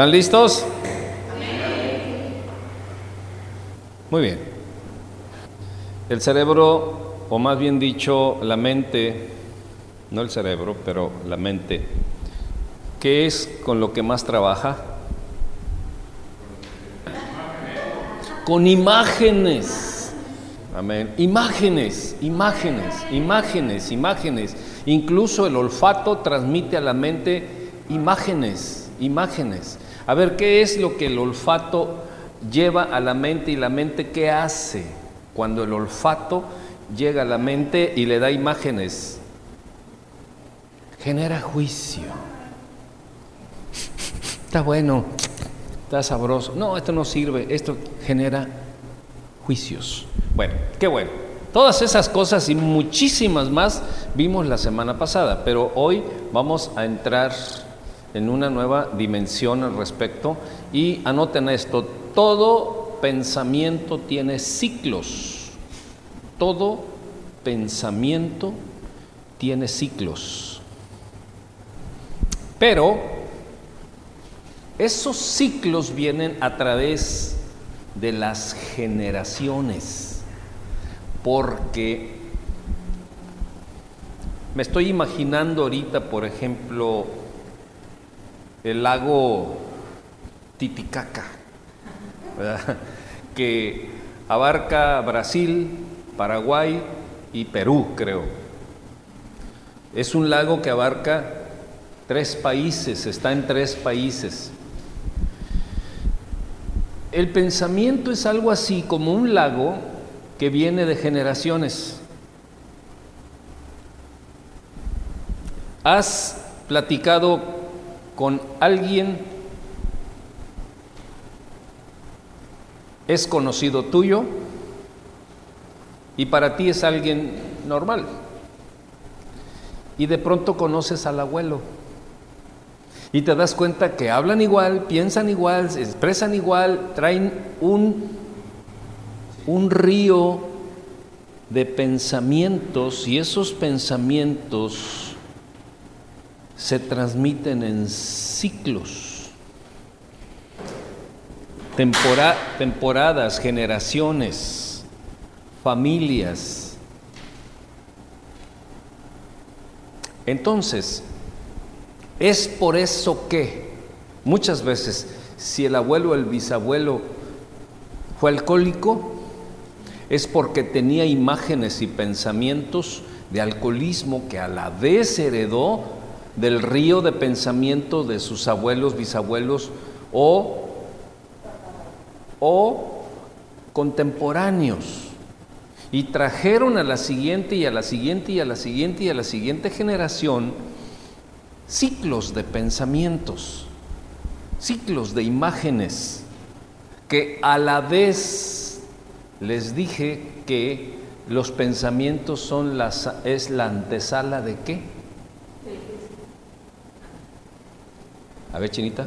¿Están listos? Muy bien. El cerebro, o más bien dicho, la mente, no el cerebro, pero la mente, ¿qué es con lo que más trabaja? Con imágenes. Amén. Imágenes, imágenes, imágenes, imágenes. Incluso el olfato transmite a la mente imágenes, imágenes. A ver, ¿qué es lo que el olfato lleva a la mente y la mente qué hace cuando el olfato llega a la mente y le da imágenes? Genera juicio. Está bueno, está sabroso. No, esto no sirve, esto genera juicios. Bueno, qué bueno. Todas esas cosas y muchísimas más vimos la semana pasada, pero hoy vamos a entrar en una nueva dimensión al respecto y anoten esto, todo pensamiento tiene ciclos. Todo pensamiento tiene ciclos. Pero esos ciclos vienen a través de las generaciones. Porque me estoy imaginando ahorita, por ejemplo, el lago Titicaca que abarca Brasil, Paraguay y Perú, creo. Es un lago que abarca tres países, está en tres países. El pensamiento es algo así como un lago que viene de generaciones. ¿Has platicado con alguien es conocido tuyo y para ti es alguien normal. Y de pronto conoces al abuelo y te das cuenta que hablan igual, piensan igual, se expresan igual, traen un, un río de pensamientos y esos pensamientos se transmiten en ciclos temporadas, generaciones, familias. Entonces, es por eso que muchas veces, si el abuelo o el bisabuelo fue alcohólico, es porque tenía imágenes y pensamientos de alcoholismo que a la vez heredó del río de pensamiento de sus abuelos, bisabuelos o o contemporáneos y trajeron a la siguiente y a la siguiente y a la siguiente y a la siguiente generación ciclos de pensamientos, ciclos de imágenes, que a la vez les dije que los pensamientos son las, es la antesala de qué? A ver, chinita.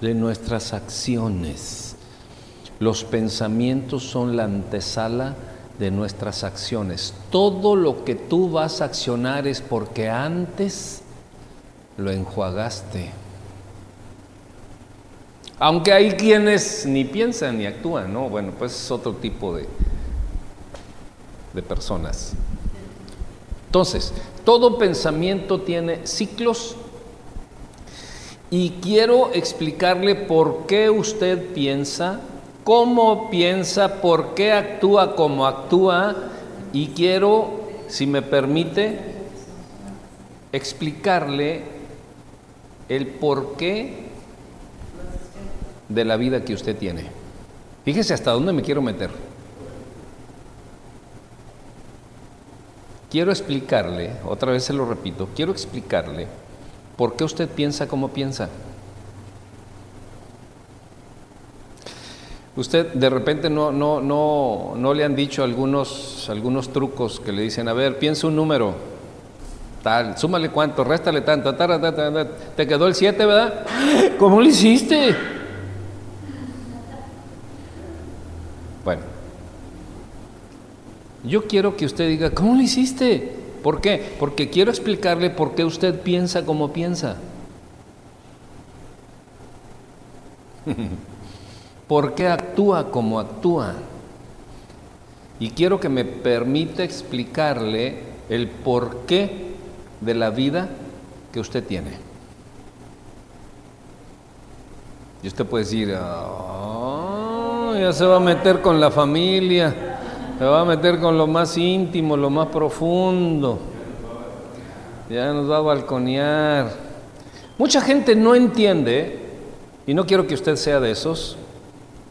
de nuestras acciones. Los pensamientos son la antesala de nuestras acciones. Todo lo que tú vas a accionar es porque antes lo enjuagaste. Aunque hay quienes ni piensan ni actúan, ¿no? Bueno, pues es otro tipo de, de personas. Entonces, todo pensamiento tiene ciclos y quiero explicarle por qué usted piensa, cómo piensa, por qué actúa como actúa y quiero, si me permite, explicarle el porqué de la vida que usted tiene. Fíjese hasta dónde me quiero meter. Quiero explicarle, otra vez se lo repito, quiero explicarle ¿Por qué usted piensa como piensa? Usted de repente no, no, no, no le han dicho algunos, algunos trucos que le dicen, a ver, piensa un número, tal, súmale cuánto, réstale tanto, te quedó el 7, ¿verdad? ¿Cómo lo hiciste? Bueno, Yo quiero que usted diga, ¿cómo lo hiciste? ¿Por qué? Porque quiero explicarle por qué usted piensa como piensa. ¿Por qué actúa como actúa? Y quiero que me permita explicarle el porqué de la vida que usted tiene. Y usted puede decir, oh, ya se va a meter con la familia, se va a meter con lo más íntimo, lo más profundo, ya nos va a balconear. Mucha gente no entiende, y no quiero que usted sea de esos,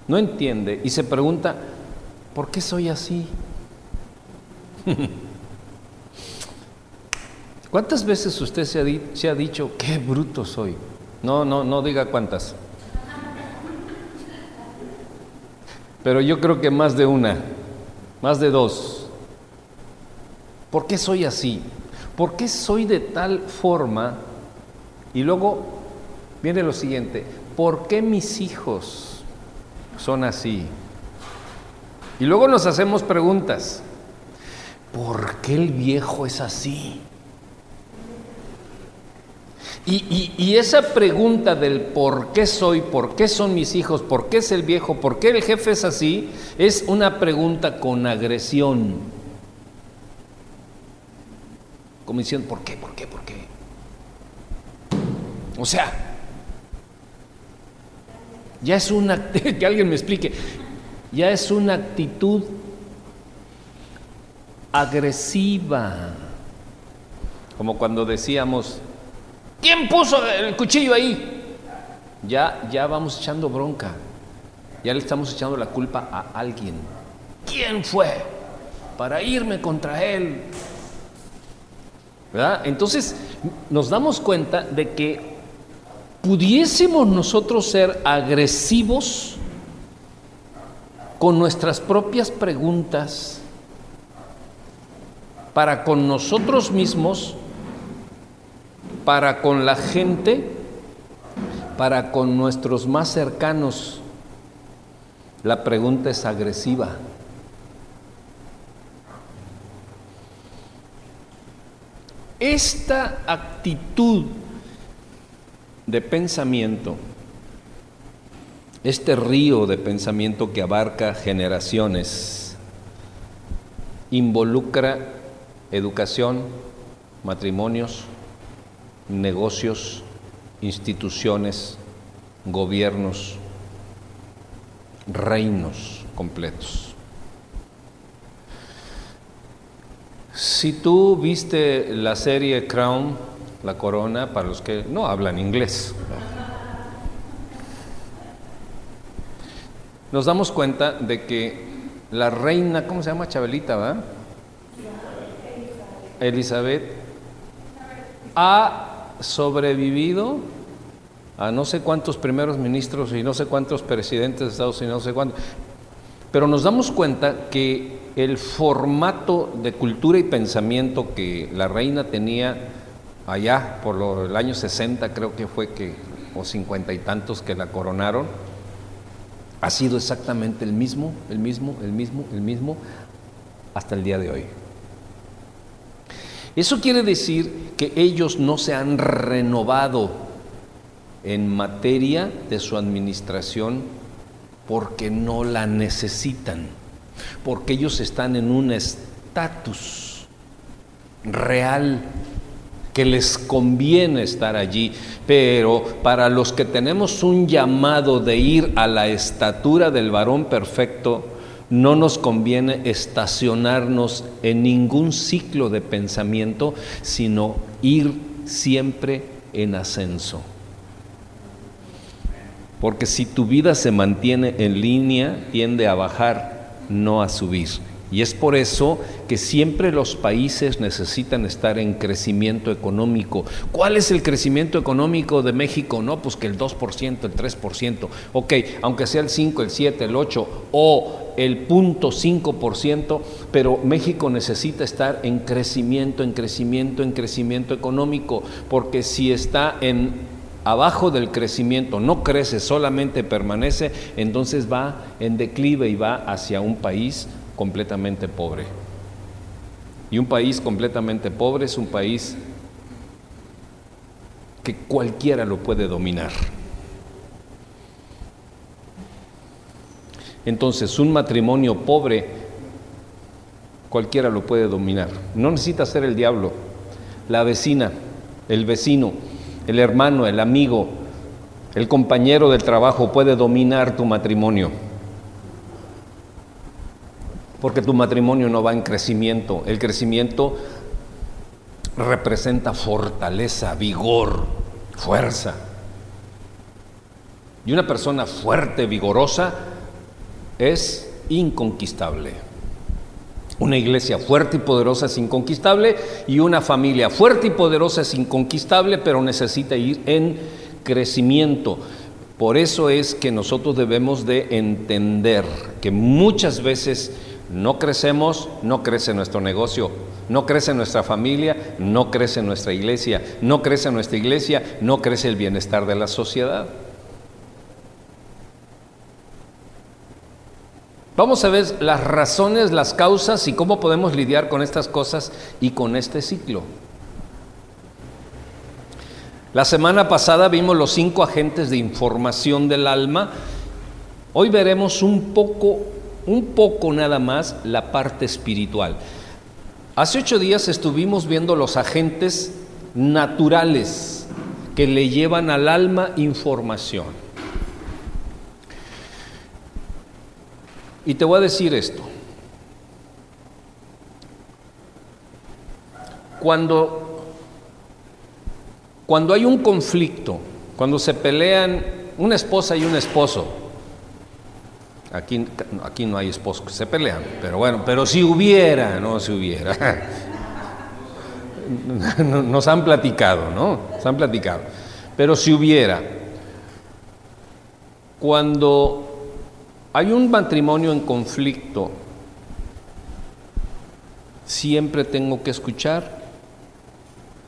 no entiende y se pregunta, ¿por qué soy así? ¿Cuántas veces usted se ha, se ha, dicho, qué bruto soy? No, no, no diga cuántas. Pero yo creo que más de una, más de dos. ¿Por qué soy así? ¿Por qué soy de tal forma? Y luego viene lo siguiente, ¿por qué mis hijos son así? Y luego nos hacemos preguntas, ¿por qué el viejo es así? Y, esa pregunta del por qué soy, por qué son mis hijos, por qué es el viejo, por qué el jefe es así, es una pregunta con agresión. Como diciendo, ¿por qué, por qué, por qué? O sea, ya es una, que alguien me explique, ya es una actitud agresiva. Como cuando decíamos, ¿Quién puso el cuchillo ahí? Ya, ya vamos echando bronca. Ya le estamos echando la culpa a alguien. ¿Quién fue? Para irme contra él. Entonces nos damos cuenta de que pudiésemos nosotros ser agresivos con nuestras propias preguntas para con nosotros mismos para con la gente, para con nuestros más cercanos. La pregunta es agresiva. Esta actitud de pensamiento, este río de pensamiento que abarca generaciones, involucra educación, matrimonios, negocios, instituciones, gobiernos, reinos completos. Si tú viste la serie Crown, La Corona, para los que no hablan inglés, nos damos cuenta de que la reina, ¿cómo se llama? Chabelita, ¿va? Elizabeth, ha sobrevivido a no sé cuántos primeros ministros y no sé cuántos presidentes de Estados Unidos, no sé cuántos. Pero nos damos cuenta que el formato de cultura y pensamiento que la reina tenía allá por el año 60, creo que fue que, o cincuenta y tantos que la coronaron, ha sido exactamente el mismo, el mismo, el mismo, el mismo, hasta el día de hoy. Eso quiere decir que ellos no se han renovado en materia de su administración porque no la necesitan, porque ellos están en un estatus real que les conviene estar allí, pero para los que tenemos un llamado de ir a la estatura del varón perfecto, no nos conviene estacionarnos en ningún ciclo de pensamiento, sino ir siempre en ascenso. Porque si tu vida se mantiene en línea, tiende a bajar, no a subir. Y es por eso que siempre los países necesitan estar en crecimiento económico. ¿Cuál es el crecimiento económico de México? No, pues que el 2%, el 3%. Ok, aunque sea el 5, el 7, el 8 o el 0.5%, pero México necesita estar en crecimiento, en crecimiento, en crecimiento económico, porque si está en abajo del crecimiento, no crece, solamente permanece, entonces va en declive y va hacia un país completamente pobre. Y un país completamente pobre es un país que cualquiera lo puede dominar. Entonces, un matrimonio pobre, cualquiera lo puede dominar. No necesita ser el diablo, la vecina, el vecino, el hermano, el amigo, el compañero del trabajo puede dominar tu matrimonio. Porque tu matrimonio no va en crecimiento. El crecimiento representa fortaleza, vigor, fuerza. Y una persona fuerte, vigorosa, es inconquistable. Una iglesia fuerte y poderosa es inconquistable y una familia fuerte y poderosa es inconquistable, pero necesita ir en crecimiento. Por eso es que nosotros debemos de entender que muchas veces no crecemos, no crece nuestro negocio, no crece nuestra familia, no crece nuestra iglesia, no crece nuestra iglesia, no crece el bienestar de la sociedad. Vamos a ver las razones, las causas y cómo podemos lidiar con estas cosas y con este ciclo. La semana pasada vimos los cinco agentes de información del alma. Hoy veremos un poco, un poco nada más la parte espiritual. Hace ocho días estuvimos viendo los agentes naturales que le llevan al alma información. Y te voy a decir esto. Cuando, cuando hay un conflicto, cuando se pelean una esposa y un esposo, aquí, aquí no hay esposos que se pelean, pero bueno, pero si hubiera, no si hubiera. Nos han platicado, ¿no? Nos han platicado. Pero si hubiera, cuando hay un matrimonio en conflicto. Siempre tengo que escuchar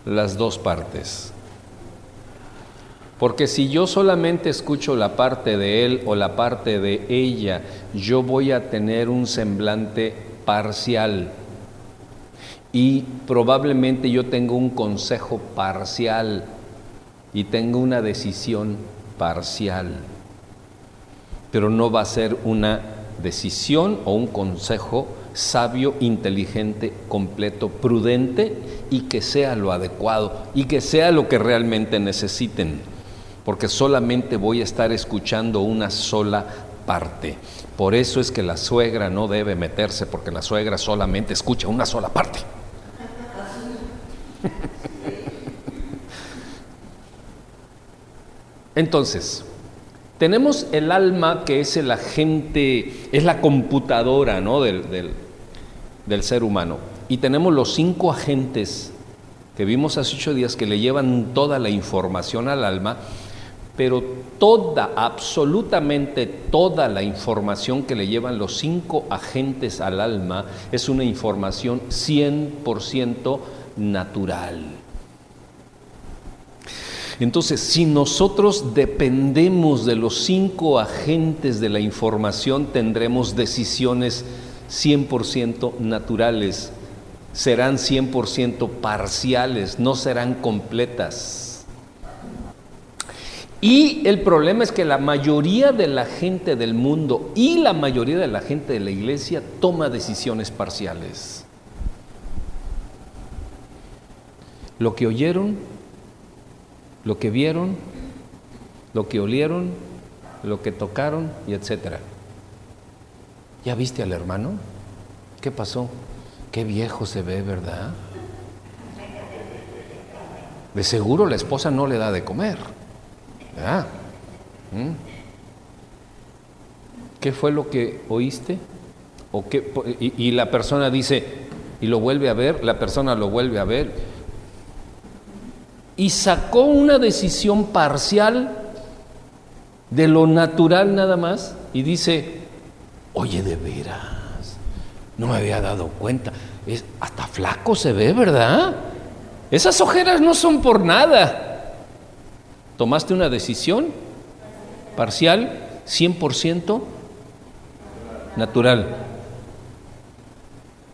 las dos partes. Porque si yo solamente escucho la parte de él o la parte de ella, yo voy a tener un semblante parcial. Y probablemente yo tengo un consejo parcial y tengo una decisión parcial pero no va a ser una decisión o un consejo sabio, inteligente, completo, prudente y que sea lo adecuado y que sea lo que realmente necesiten, porque solamente voy a estar escuchando una sola parte. Por eso es que la suegra no debe meterse, porque la suegra solamente escucha una sola parte. Entonces, tenemos el alma que es el agente, es la computadora ¿no? del, del, ser humano. Y tenemos los cinco agentes que vimos hace ocho días que le llevan toda la información al alma, pero toda, absolutamente toda la información que le llevan los cinco agentes al alma es una información 100% natural. Entonces, si nosotros dependemos de los cinco agentes de la información, tendremos decisiones 100% naturales, serán 100% parciales, no serán completas. Y el problema es que la mayoría de la gente del mundo y la mayoría de la gente de la iglesia toma decisiones parciales. Lo que oyeron lo que vieron, lo que olieron, lo que tocaron y etcétera. ¿Ya viste al hermano? ¿Qué pasó? Qué viejo se ve, ¿verdad? De seguro la esposa no le da de comer. ¿Mm? ¿Qué fue lo que oíste? ¿O qué? y la persona dice, y lo vuelve a ver, la persona lo vuelve a ver, y sacó una decisión parcial de lo natural nada más y dice, oye de veras, no me había dado cuenta, es, hasta flaco se ve, ¿verdad? Esas ojeras no son por nada. Tomaste una decisión parcial, 100% natural.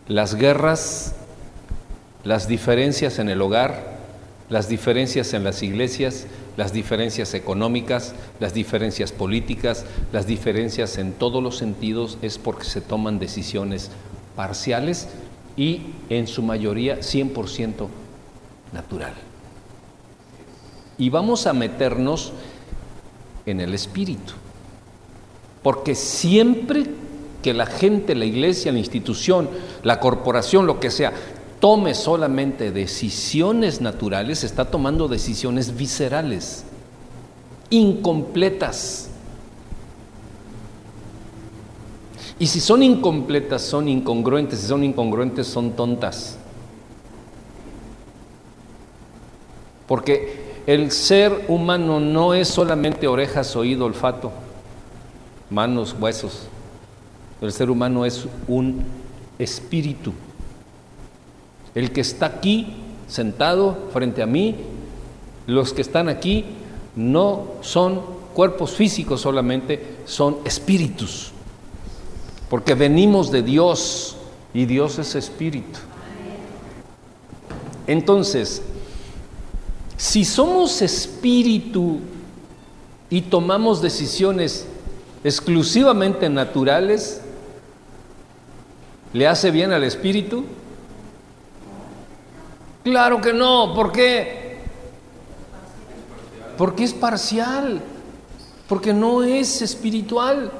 Las guerras las diferencias en el hogar, las diferencias en las iglesias, las diferencias económicas, las diferencias políticas, las diferencias en todos los sentidos es porque se toman decisiones parciales y en su mayoría 100% natural. Y vamos a meternos en el espíritu, porque siempre que la gente, la iglesia, la institución, la corporación, lo que sea, tome solamente decisiones naturales, está tomando decisiones viscerales, incompletas. Y si son incompletas, son incongruentes, si son incongruentes, son tontas. Porque el ser humano no es solamente orejas, oído, olfato, manos, huesos. El ser humano es un espíritu. El que está aquí sentado frente a mí, los que están aquí no son cuerpos físicos solamente, son espíritus. Porque venimos de Dios y Dios es espíritu. Entonces, si somos espíritu y tomamos decisiones exclusivamente naturales, ¿Le hace bien al espíritu? Claro que no. ¿Por qué? Porque es parcial. Porque no es espiritual.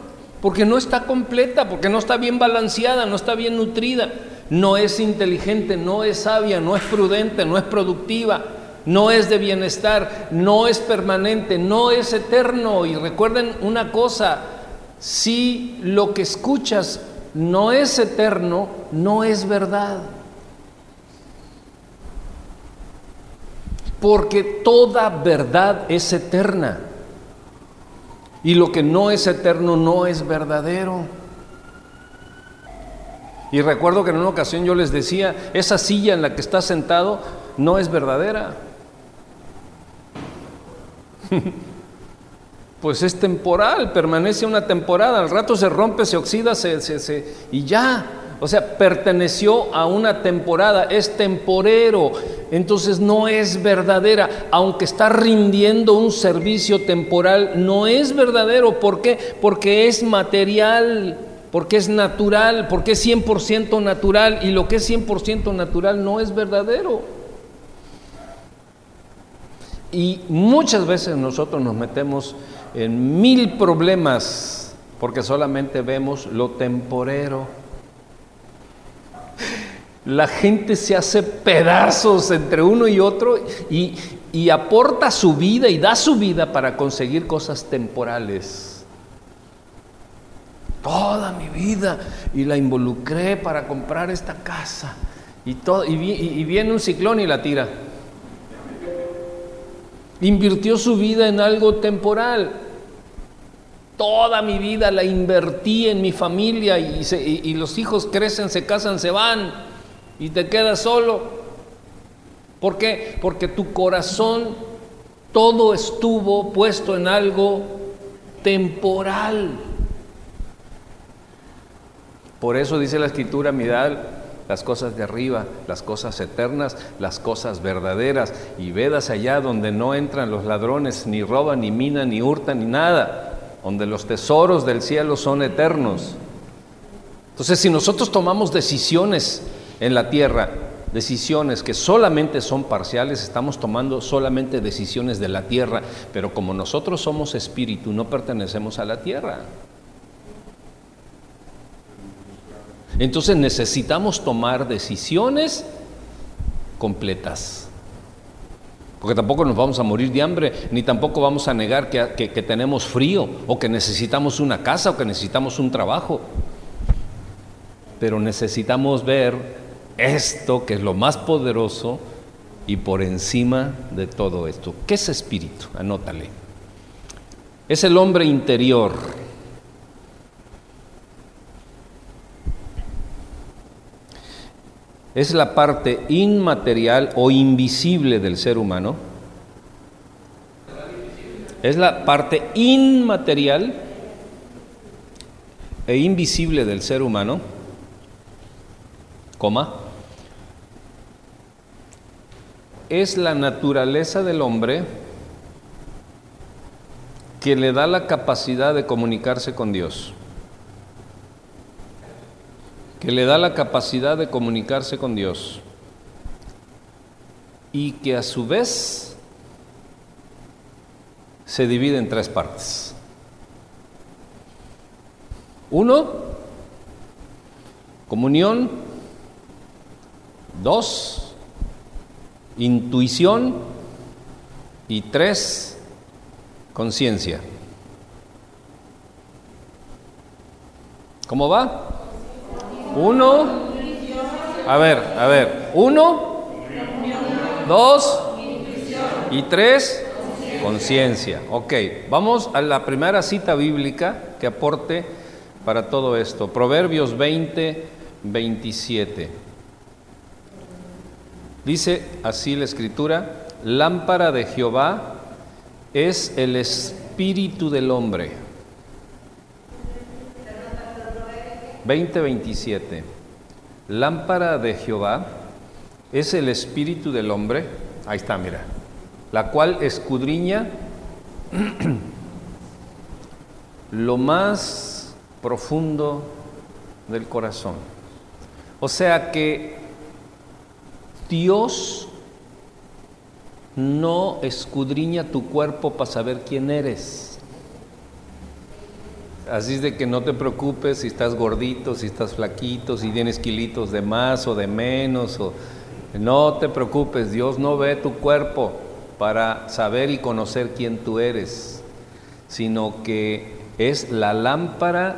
Porque no está completa. Porque no está bien balanceada. No está bien nutrida. No es inteligente. No es sabia. No es prudente. No es productiva. No es de bienestar. No es permanente. No es eterno. Y recuerden una cosa. Si lo que escuchas no es eterno, no es verdad. Porque toda verdad es eterna. Y lo que no es eterno no es verdadero. Y recuerdo que en una ocasión yo les decía, esa silla en la que está sentado no es verdadera. pues es temporal, permanece una temporada, al rato se rompe, se oxida, se, se, y ya. O sea, perteneció a una temporada, es temporero, entonces no es verdadera, aunque está rindiendo un servicio temporal, no es verdadero. ¿Por qué? Porque es material, porque es natural, porque es 100% natural y lo que es 100% natural no es verdadero. Y muchas veces nosotros nos metemos en mil problemas porque solamente vemos lo temporero. La gente se hace pedazos entre uno y otro y, aporta su vida y da su vida para conseguir cosas temporales. Toda mi vida y la involucré para comprar esta casa y, todo, y viene un ciclón y la tira. Invirtió su vida en algo temporal. Toda mi vida la invertí en mi familia y, los hijos crecen, se casan, se van y te quedas solo. ¿Por qué? Porque tu corazón todo estuvo puesto en algo temporal. Por eso dice la escritura, mirad las cosas de arriba, las cosas eternas, las cosas verdaderas, y vedas allá donde no entran los ladrones, ni roban, ni minan, ni hurtan, ni nada donde los tesoros del cielo son eternos. Entonces, si nosotros tomamos decisiones en la tierra, decisiones que solamente son parciales, estamos tomando solamente decisiones de la tierra, pero como nosotros somos espíritu, no pertenecemos a la tierra. Entonces necesitamos tomar decisiones completas porque tampoco nos vamos a morir de hambre, ni tampoco vamos a negar que, tenemos frío, o que necesitamos una casa, o que necesitamos un trabajo. Pero necesitamos ver esto que es lo más poderoso y por encima de todo esto. ¿Qué es espíritu? Anótale. Es el hombre interior. Es la parte inmaterial o invisible del ser humano. Es la parte inmaterial e invisible del ser humano, coma, es la naturaleza del hombre que le da la capacidad de comunicarse con Dios. Que le da la capacidad de comunicarse con Dios. Y que a su vez se divide en tres partes. Uno, comunión. Dos, intuición. Y tres, conciencia. ¿Cómo va? Uno. A ver, a ver. Uno. Dos. Y tres. Conciencia. Ok, vamos a la primera cita bíblica que aporte para todo esto. Proverbios 20, 27. Dice así la escritura, lámpara de Jehová es el espíritu del hombre. 20:27. Lámpara de Jehová es el espíritu del hombre. Ahí está, mira. La cual escudriña lo más profundo del corazón. O sea que Dios no escudriña tu cuerpo para saber quién eres. Así es de que no te preocupes si estás gordito, si estás flaquito, si tienes kilitos de más o de menos. O... No te preocupes, Dios no ve tu cuerpo para saber y conocer quién tú eres, sino que es la lámpara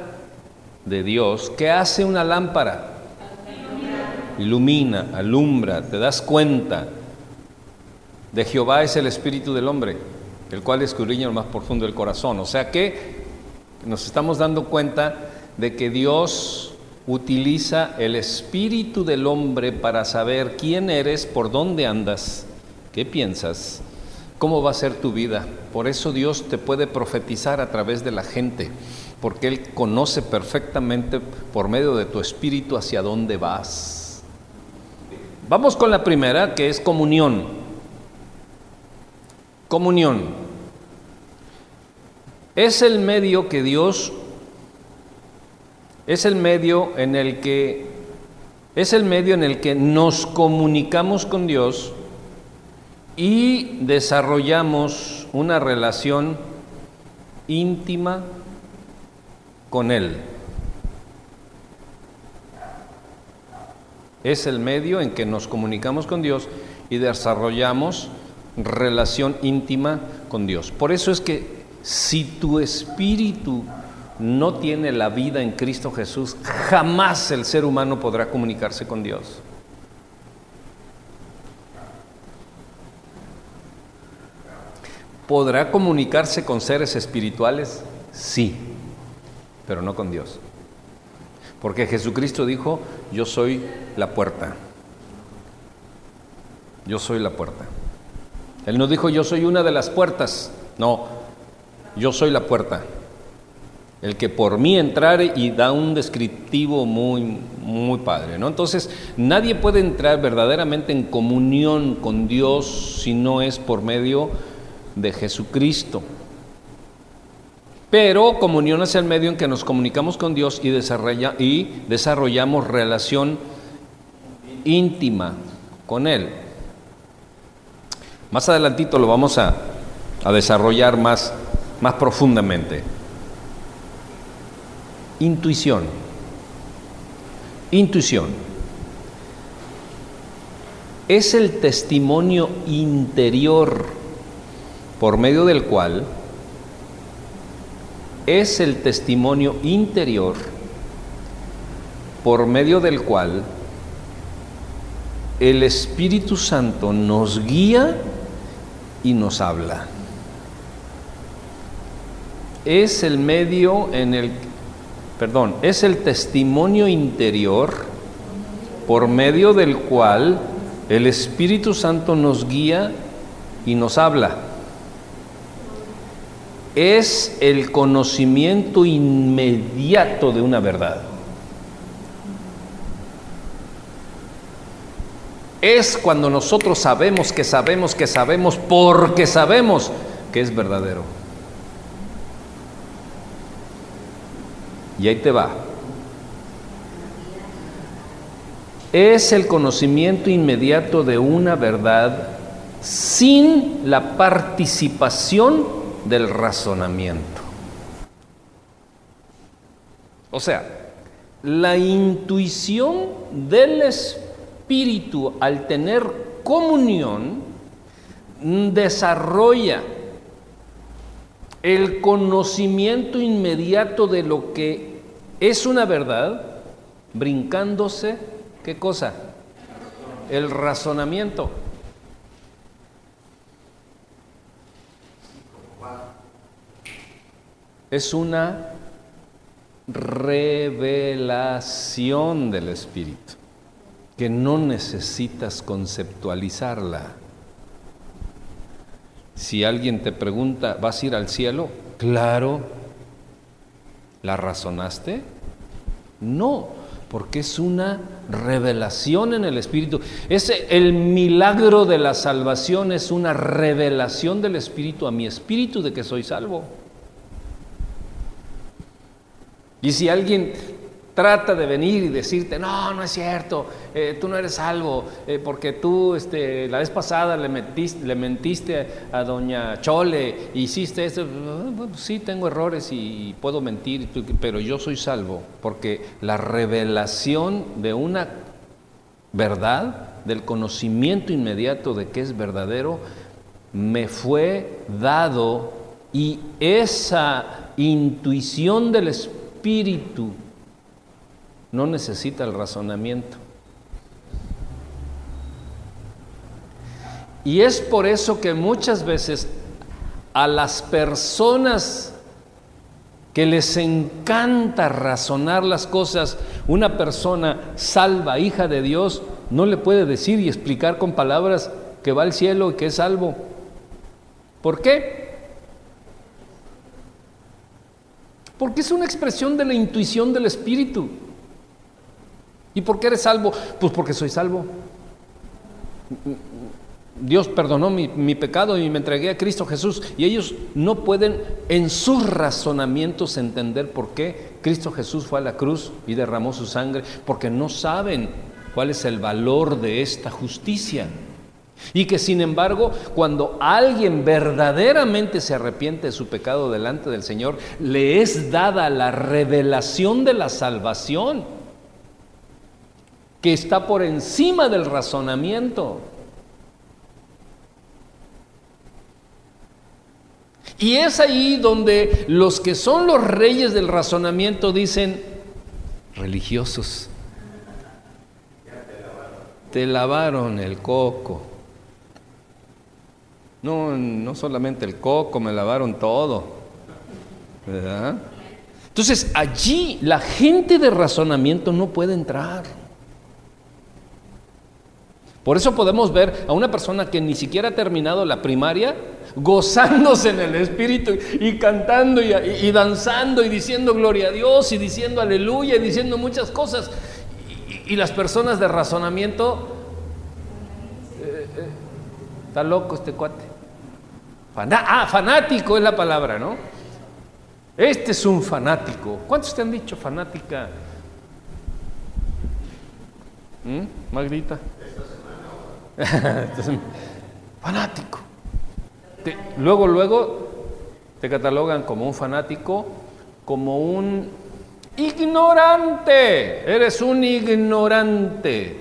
de Dios. ¿Qué hace una lámpara? Ilumina, alumbra, te das cuenta de Jehová es el espíritu del hombre, el cual escudriña lo más profundo del corazón. O sea que nos estamos dando cuenta de que Dios utiliza el espíritu del hombre para saber quién eres, por dónde andas, qué piensas, cómo va a ser tu vida. Por eso Dios te puede profetizar a través de la gente, porque Él conoce perfectamente por medio de tu espíritu hacia dónde vas. Vamos con la primera, que es comunión. Comunión. Es el medio que Dios, es el medio en el que, es el medio en el que nos comunicamos con Dios y desarrollamos una relación íntima con Él. Es el medio en que nos comunicamos con Dios y desarrollamos relación íntima con Dios. Por eso es que si tu espíritu no tiene la vida en Cristo Jesús, jamás el ser humano podrá comunicarse con Dios. ¿Podrá comunicarse con seres espirituales? Sí, pero no con Dios. Porque Jesucristo dijo, yo soy la puerta. Yo soy la puerta. Él no dijo yo soy una de las puertas, no, yo soy la puerta. El que por mí entrare y da un descriptivo muy, muy padre, ¿no? Entonces, nadie puede entrar verdaderamente en comunión con Dios si no es por medio de Jesucristo. Pero comunión es el medio en que nos comunicamos con Dios y, y desarrollamos relación íntima con Él. Más adelantito lo vamos a, desarrollar más, más profundamente. Intuición. Intuición. Es el testimonio interior por medio del cual es el testimonio interior por medio del cual el Espíritu Santo nos guía y nos habla. Es el medio en el, perdón, es el testimonio interior por medio del cual el Espíritu Santo nos guía y nos habla. Es el conocimiento inmediato de una verdad. es cuando nosotros sabemos que sabemos que sabemos porque sabemos que es verdadero. Y ahí te va. Es el conocimiento inmediato de una verdad sin la participación del razonamiento. O sea, la intuición del espíritu al tener comunión desarrolla el conocimiento inmediato de lo que es una verdad, brincándose, ¿qué cosa? El razonamiento. Es una revelación del Espíritu, que no necesitas conceptualizarla. Si alguien te pregunta, ¿vas a ir al cielo? Claro. ¿La razonaste? No, porque es una revelación en el Espíritu. Es el milagro de la salvación es una revelación del Espíritu a mi espíritu de que soy salvo. Y si alguien trata de venir y decirte, no, no es cierto, eh, tú no eres salvo, eh, porque tú este, la vez pasada le, mentiste a doña Chole, hiciste esto, bueno, sí tengo errores y puedo mentir, pero yo soy salvo, porque la revelación de una verdad, del conocimiento inmediato de que es verdadero, me fue dado y esa intuición del Espíritu no necesita el razonamiento. Y es por eso que muchas veces a las personas que les encanta razonar las cosas, una persona salva, hija de Dios, no le puede decir y explicar con palabras que va al cielo y que es salvo. ¿Por qué? Porque es una expresión de la intuición del Espíritu. ¿Y por qué eres salvo? Pues porque soy salvo. Dios perdonó mi, pecado y me entregué a Cristo Jesús. Y ellos no pueden en sus razonamientos entender por qué Cristo Jesús fue a la cruz y derramó su sangre, porque no saben cuál es el valor de esta justicia. Y que sin embargo, cuando alguien verdaderamente se arrepiente de su pecado delante del Señor, le es dada la revelación de la salvación que está por encima del razonamiento. Y es ahí donde los que son los reyes del razonamiento dicen, religiosos, te lavaron el coco. No, no solamente el coco, me lavaron todo. Entonces allí la gente de razonamiento no puede entrar. Por eso podemos ver a una persona que ni siquiera ha terminado la primaria gozándose en el Espíritu y cantando y, danzando y diciendo gloria a Dios y diciendo aleluya y diciendo muchas cosas. Y, las personas de razonamiento, eh, eh, está loco este cuate. ah, fanático es la palabra, ¿no? Este es un fanático. ¿Cuántos te han dicho fanática? ¿Mm? Fanático. luego, luego te catalogan como un fanático, como un ignorante. Eres un ignorante.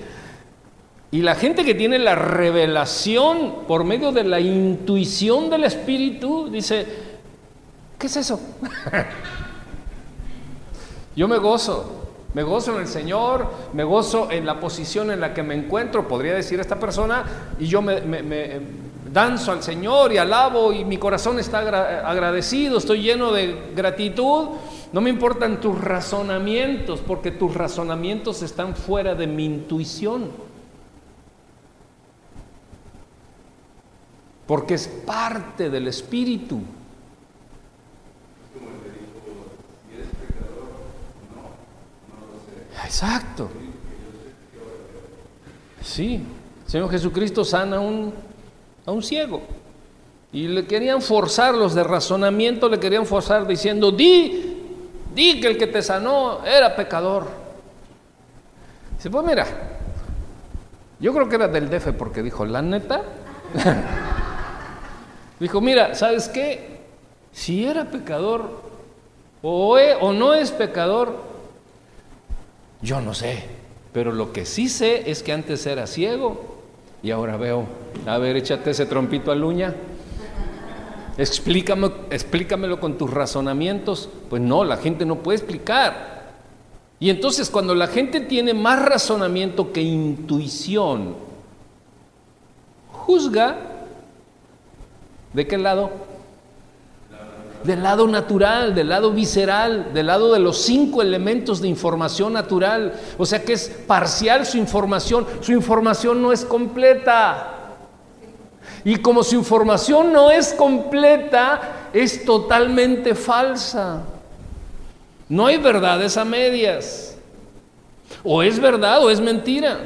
Y la gente que tiene la revelación por medio de la intuición del Espíritu dice, ¿qué es eso? Yo me gozo. Me gozo en el Señor, me gozo en la posición en la que me encuentro, podría decir esta persona, y yo me, danzo al Señor y alabo y mi corazón está agradecido, estoy lleno de gratitud. No me importan tus razonamientos, porque tus razonamientos están fuera de mi intuición. Porque es parte del Espíritu. Exacto. Sí, Señor Jesucristo sana a un, a un ciego. Y le querían forzar, los de razonamiento le querían forzar diciendo, di, di que el que te sanó era pecador. Dice, pues mira, yo creo que era del DF porque dijo, la neta. dijo, mira, ¿sabes qué? Si era pecador o, o no es pecador, yo no sé. Pero lo que sí sé es que antes era ciego y ahora veo. A ver, échate ese trompito a luña. Explícame, explícamelo con tus razonamientos. Pues no, la gente no puede explicar. Y entonces cuando la gente tiene más razonamiento que intuición, juzga, ¿de qué lado? Del lado natural, del lado visceral, del lado de los cinco elementos de información natural. O sea que es parcial su información, su información no es completa. Y como su información no es completa, es totalmente falsa. No hay verdades a medias. O es verdad o es mentira.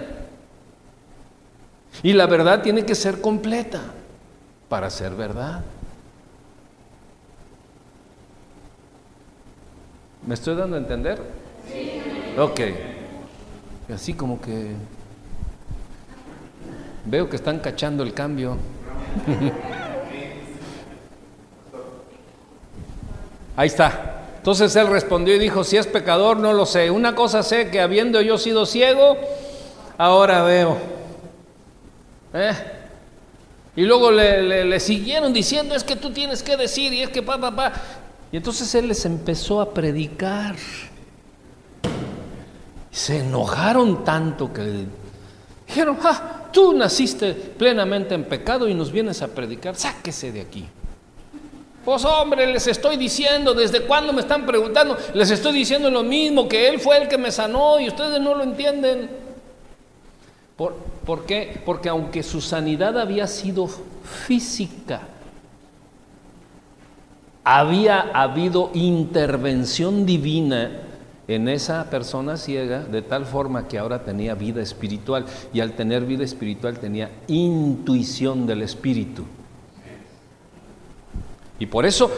Y la verdad tiene que ser completa para ser verdad. ¿Me estoy dando a entender? Sí. Ok. Así como que veo que están cachando el cambio. Ahí está. Entonces él respondió y dijo, si es pecador, no lo sé. Una cosa sé, que habiendo yo sido ciego, ahora veo. ¿Eh? Y luego le, siguieron diciendo, es que tú tienes que decir, y es que pa, pa, pa. Y entonces él les empezó a predicar. Se enojaron tanto que dijeron, ah, tú naciste plenamente en pecado y nos vienes a predicar, sáquese de aquí. Pues hombre, les estoy diciendo, ¿desde cuándo me están preguntando? Les estoy diciendo lo mismo, que Él fue el que me sanó y ustedes no lo entienden. ¿Por, ¿Por, qué? Porque aunque su sanidad había sido física, había habido intervención divina en esa persona ciega de tal forma que ahora tenía vida espiritual y al tener vida espiritual tenía intuición del espíritu. Y por eso,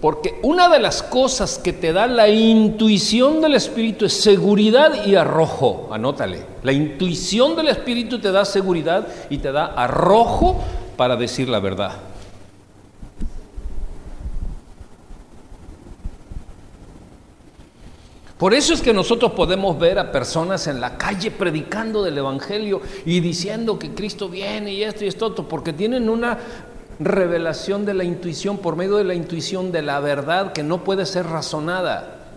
porque una de las cosas que te da la intuición del espíritu es seguridad y arrojo, anótale. La intuición del espíritu te da seguridad y te da arrojo para decir la verdad. Por eso es que nosotros podemos ver a personas en la calle predicando del Evangelio y diciendo que Cristo viene y esto y esto porque tienen una revelación de la intuición, por medio de la intuición de la verdad que no puede ser razonada.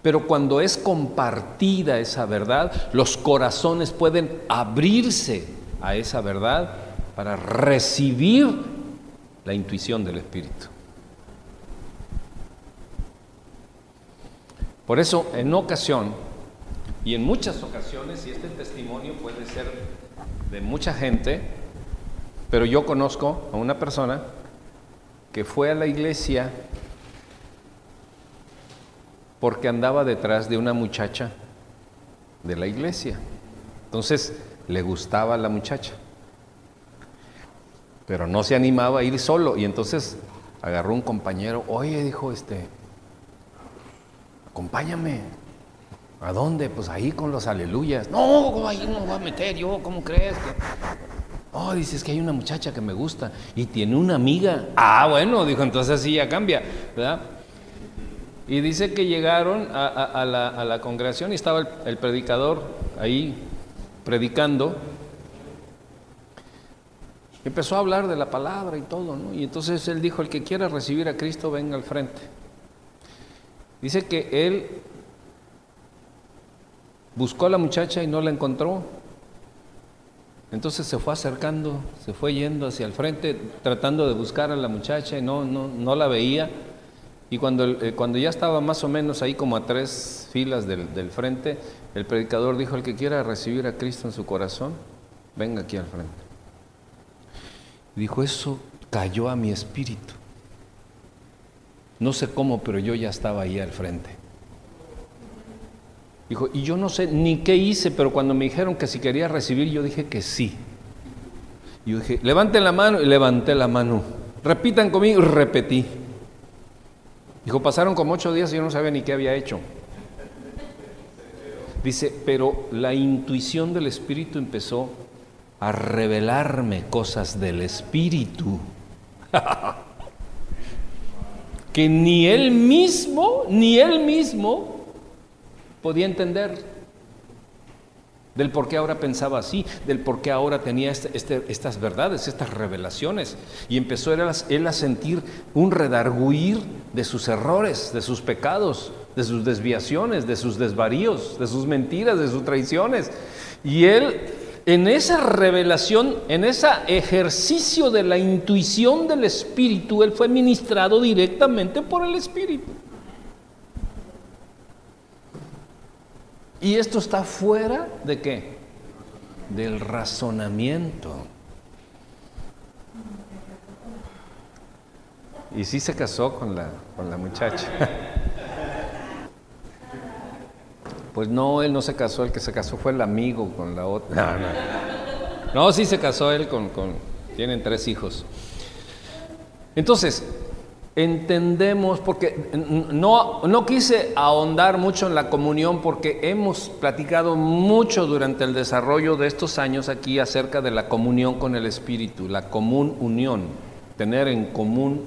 Pero cuando es compartida esa verdad, los corazones pueden abrirse a esa verdad para recibir la intuición del Espíritu. Por eso, en ocasión, y en muchas ocasiones, y este testimonio puede ser de mucha gente, pero yo conozco a una persona que fue a la iglesia porque andaba detrás de una muchacha de la iglesia. Entonces le gustaba la muchacha, pero no se animaba a ir solo y entonces agarró un compañero, oye, dijo este, acompáñame. ¿A dónde? Pues ahí con los aleluyas. No, ahí no me voy a meter yo, ¿cómo crees? Oh, dices que hay una muchacha que me gusta y tiene una amiga. Ah, bueno, dijo, entonces sí ya cambia, ¿verdad? Y dice que llegaron a, la, congregación y estaba el, el, predicador ahí predicando. Empezó a hablar de la palabra y todo, ¿no? Y entonces él dijo, el que quiera recibir a Cristo, venga al frente. Dice que él buscó a la muchacha y no la encontró. Entonces se fue acercando, se fue yendo hacia el frente, tratando de buscar a la muchacha y no, no, no la veía. Y cuando, eh, cuando ya estaba más o menos ahí como a tres filas del, del frente, el predicador dijo, el que quiera recibir a Cristo en su corazón, venga aquí al frente. Dijo, eso cayó a mi espíritu. No sé cómo, pero yo ya estaba ahí al frente. Dijo, y yo no sé ni qué hice, pero cuando me dijeron que si quería recibir, yo dije que sí. Y yo dije, levanten la mano y levanté la mano. Repitan conmigo y repetí. Dijo, pasaron como ocho días y yo no sabía ni qué había hecho. Dice, pero la intuición del Espíritu empezó a revelarme cosas del Espíritu. que ni él mismo, ni él mismo podía entender del por qué ahora pensaba así, del por qué ahora tenía este, este, estas verdades, estas revelaciones. Y empezó él a, él a sentir un redarguir de sus errores, de sus pecados, de sus desviaciones, de sus desvaríos, de sus mentiras, de sus traiciones. Y él, en esa revelación, en ese ejercicio de la intuición del Espíritu, él fue ministrado directamente por el Espíritu. Y esto está fuera de qué? Del razonamiento. Y sí se casó con la, con la muchacha. Pues no, él no se casó, el que se casó fue el amigo con la otra. No, no. No, sí se casó él con, con tienen tres hijos. Entonces, entendemos, porque no, no quise ahondar mucho en la comunión porque hemos platicado mucho durante el desarrollo de estos años aquí acerca de la comunión con el Espíritu, la común unión, tener en común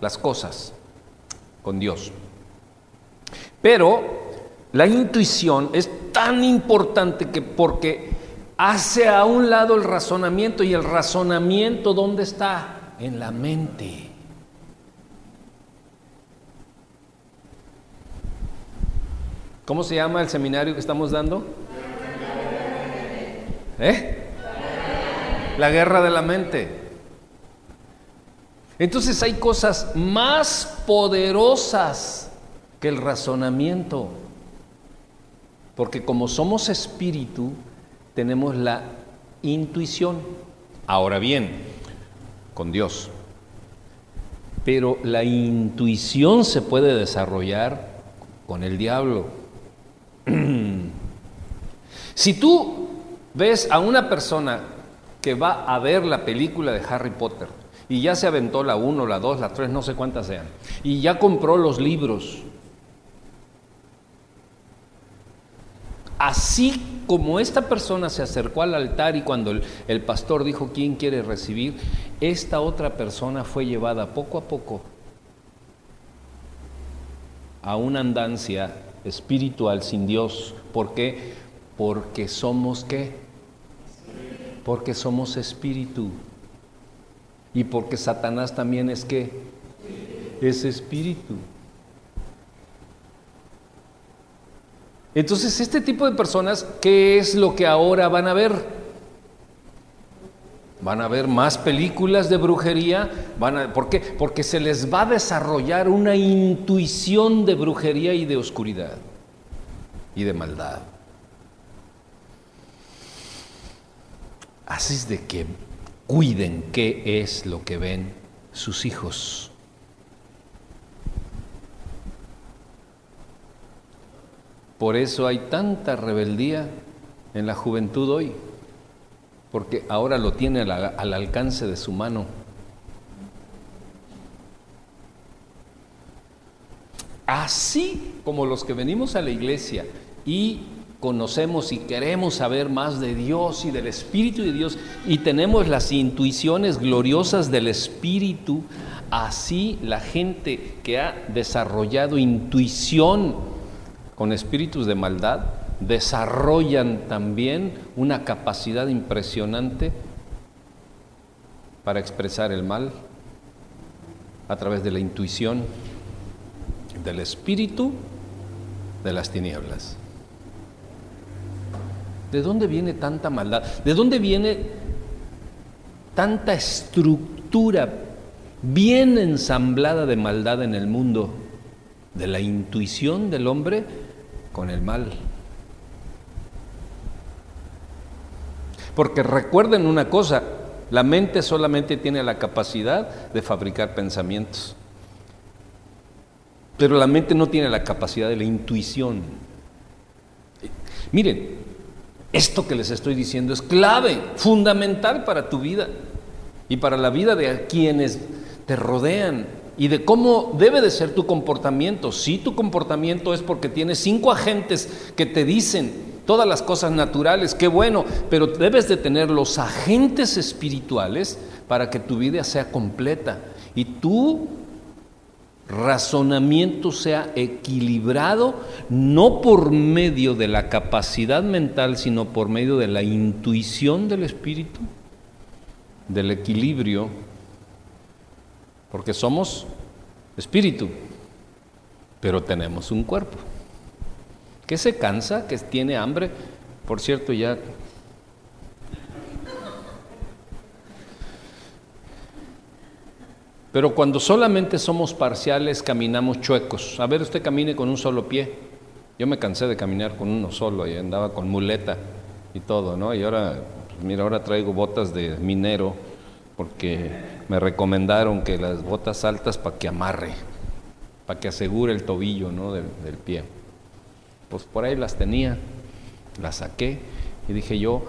las cosas con Dios. Pero la intuición es tan importante que porque hace a un lado el razonamiento y el razonamiento ¿dónde está? En la mente. ¿Cómo se llama el seminario que estamos dando? ¿Eh? La guerra de la mente. Entonces hay cosas más poderosas que el razonamiento. Porque como somos espíritu, tenemos la intuición. Ahora bien, con Dios. Pero la intuición se puede desarrollar con el diablo. si tú ves a una persona que va a ver la película de Harry Potter y ya se aventó la 1, la 2, la 3, no sé cuántas sean, y ya compró los libros, así como esta persona se acercó al altar y cuando el, pastor dijo quién quiere recibir, esta otra persona fue llevada poco a poco a una andancia espiritual sin Dios. ¿Por qué? Porque somos qué? Porque somos espíritu. Y porque Satanás también es qué? Es espíritu. Entonces, este tipo de personas, ¿qué es lo que ahora van a ver? Van a ver más películas de brujería. Van a, ¿Por qué? Porque se les va a desarrollar una intuición de brujería y de oscuridad y de maldad. Así es de que cuiden qué es lo que ven sus hijos. Por eso hay tanta rebeldía en la juventud hoy porque ahora lo tiene al, alcance de su mano. Así como los que venimos a la iglesia y conocemos y queremos saber más de Dios y del Espíritu de Dios y tenemos las intuiciones gloriosas del Espíritu, así la gente que ha desarrollado intuición con espíritus de maldad, desarrollan también una capacidad impresionante para expresar el mal a través de la intuición del espíritu de las tinieblas. ¿De dónde viene tanta maldad? ¿De dónde viene tanta estructura bien ensamblada de maldad en el mundo? De la intuición del hombre con el mal. Porque recuerden una cosa, la mente solamente tiene la capacidad de fabricar pensamientos. Pero la mente no tiene la capacidad de la intuición. Miren, Esto que les estoy diciendo es clave, fundamental para tu vida y para la vida de quienes te rodean y de cómo debe de ser tu comportamiento. Si tu comportamiento es porque tienes cinco agentes que te dicen todas las cosas naturales, qué bueno, pero debes de tener los agentes espirituales para que tu vida sea completa y tu razonamiento sea equilibrado, no por medio de la capacidad mental, sino por medio de la intuición del espíritu, del equilibrio porque somos espíritu, pero tenemos un cuerpo que se cansa, que tiene hambre. Por cierto, ya Pero cuando solamente somos parciales, caminamos chuecos. A ver, usted camine con un solo pie. Yo me cansé de caminar con uno solo y andaba con muleta y todo, ¿no? Y ahora, pues mira, ahora traigo botas de minero porque me recomendaron que las botas altas para que amarre, para que asegure el tobillo ¿no? del, del pie. Pues por ahí las tenía, las saqué y dije yo,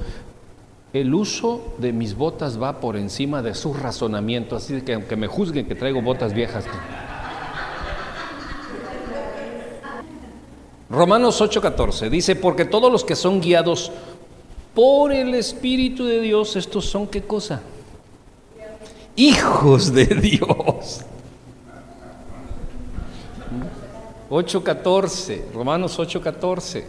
el uso de mis botas va por encima de su razonamiento, así que aunque me juzguen que traigo botas viejas. Romanos 8:14 dice, porque todos los que son guiados por el Espíritu de Dios, estos son qué cosa? Hijos de Dios. 8.14, Romanos 8.14.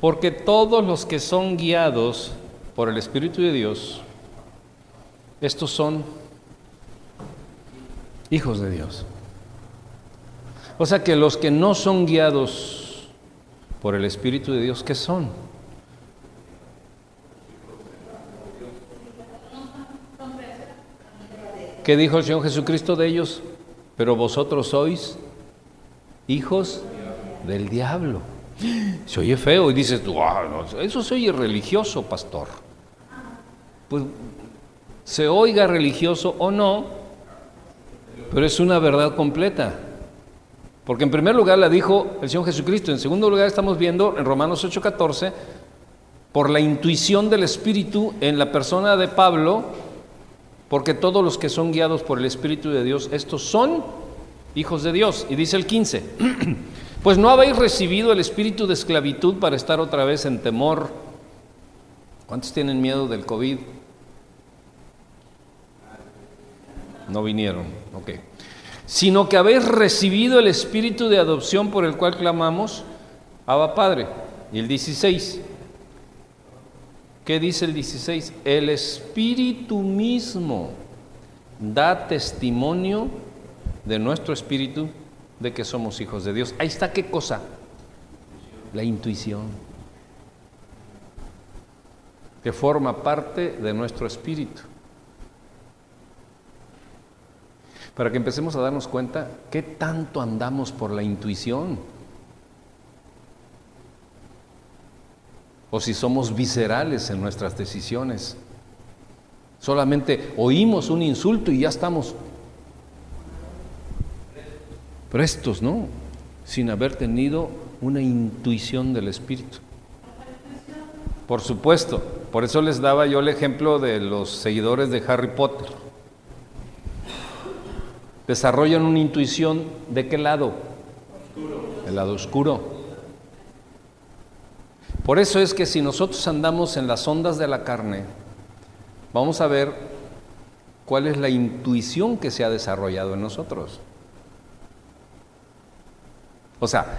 Porque todos los que son guiados por el Espíritu de Dios, estos son hijos de Dios. O sea que los que no son guiados por el Espíritu de Dios, ¿qué son? ¿Qué dijo el Señor Jesucristo de ellos? Pero vosotros sois hijos del diablo. Se oye feo y dices, eso se oye religioso, pastor. Pues se oiga religioso o no, pero es una verdad completa. Porque en primer lugar la dijo el Señor Jesucristo, en segundo lugar estamos viendo en Romanos 8:14, por la intuición del Espíritu en la persona de Pablo, porque todos los que son guiados por el Espíritu de Dios, estos son hijos de Dios. Y dice el 15, pues no habéis recibido el espíritu de esclavitud para estar otra vez en temor. ¿Cuántos tienen miedo del COVID? No vinieron, ok. Sino que habéis recibido el espíritu de adopción por el cual clamamos, Abba Padre. Y el 16, ¿Qué dice el 16? El Espíritu mismo da testimonio de nuestro espíritu de que somos hijos de Dios. Ahí está qué cosa? La intuición, que forma parte de nuestro espíritu. Para que empecemos a darnos cuenta qué tanto andamos por la intuición. O si somos viscerales en nuestras decisiones. Solamente oímos un insulto y ya estamos prestos, ¿no? Sin haber tenido una intuición del Espíritu. Por supuesto, por eso les daba yo el ejemplo de los seguidores de Harry Potter. Desarrollan una intuición de qué lado? El lado oscuro. Por eso es que si nosotros andamos en las ondas de la carne, vamos a ver cuál es la intuición que se ha desarrollado en nosotros. O sea,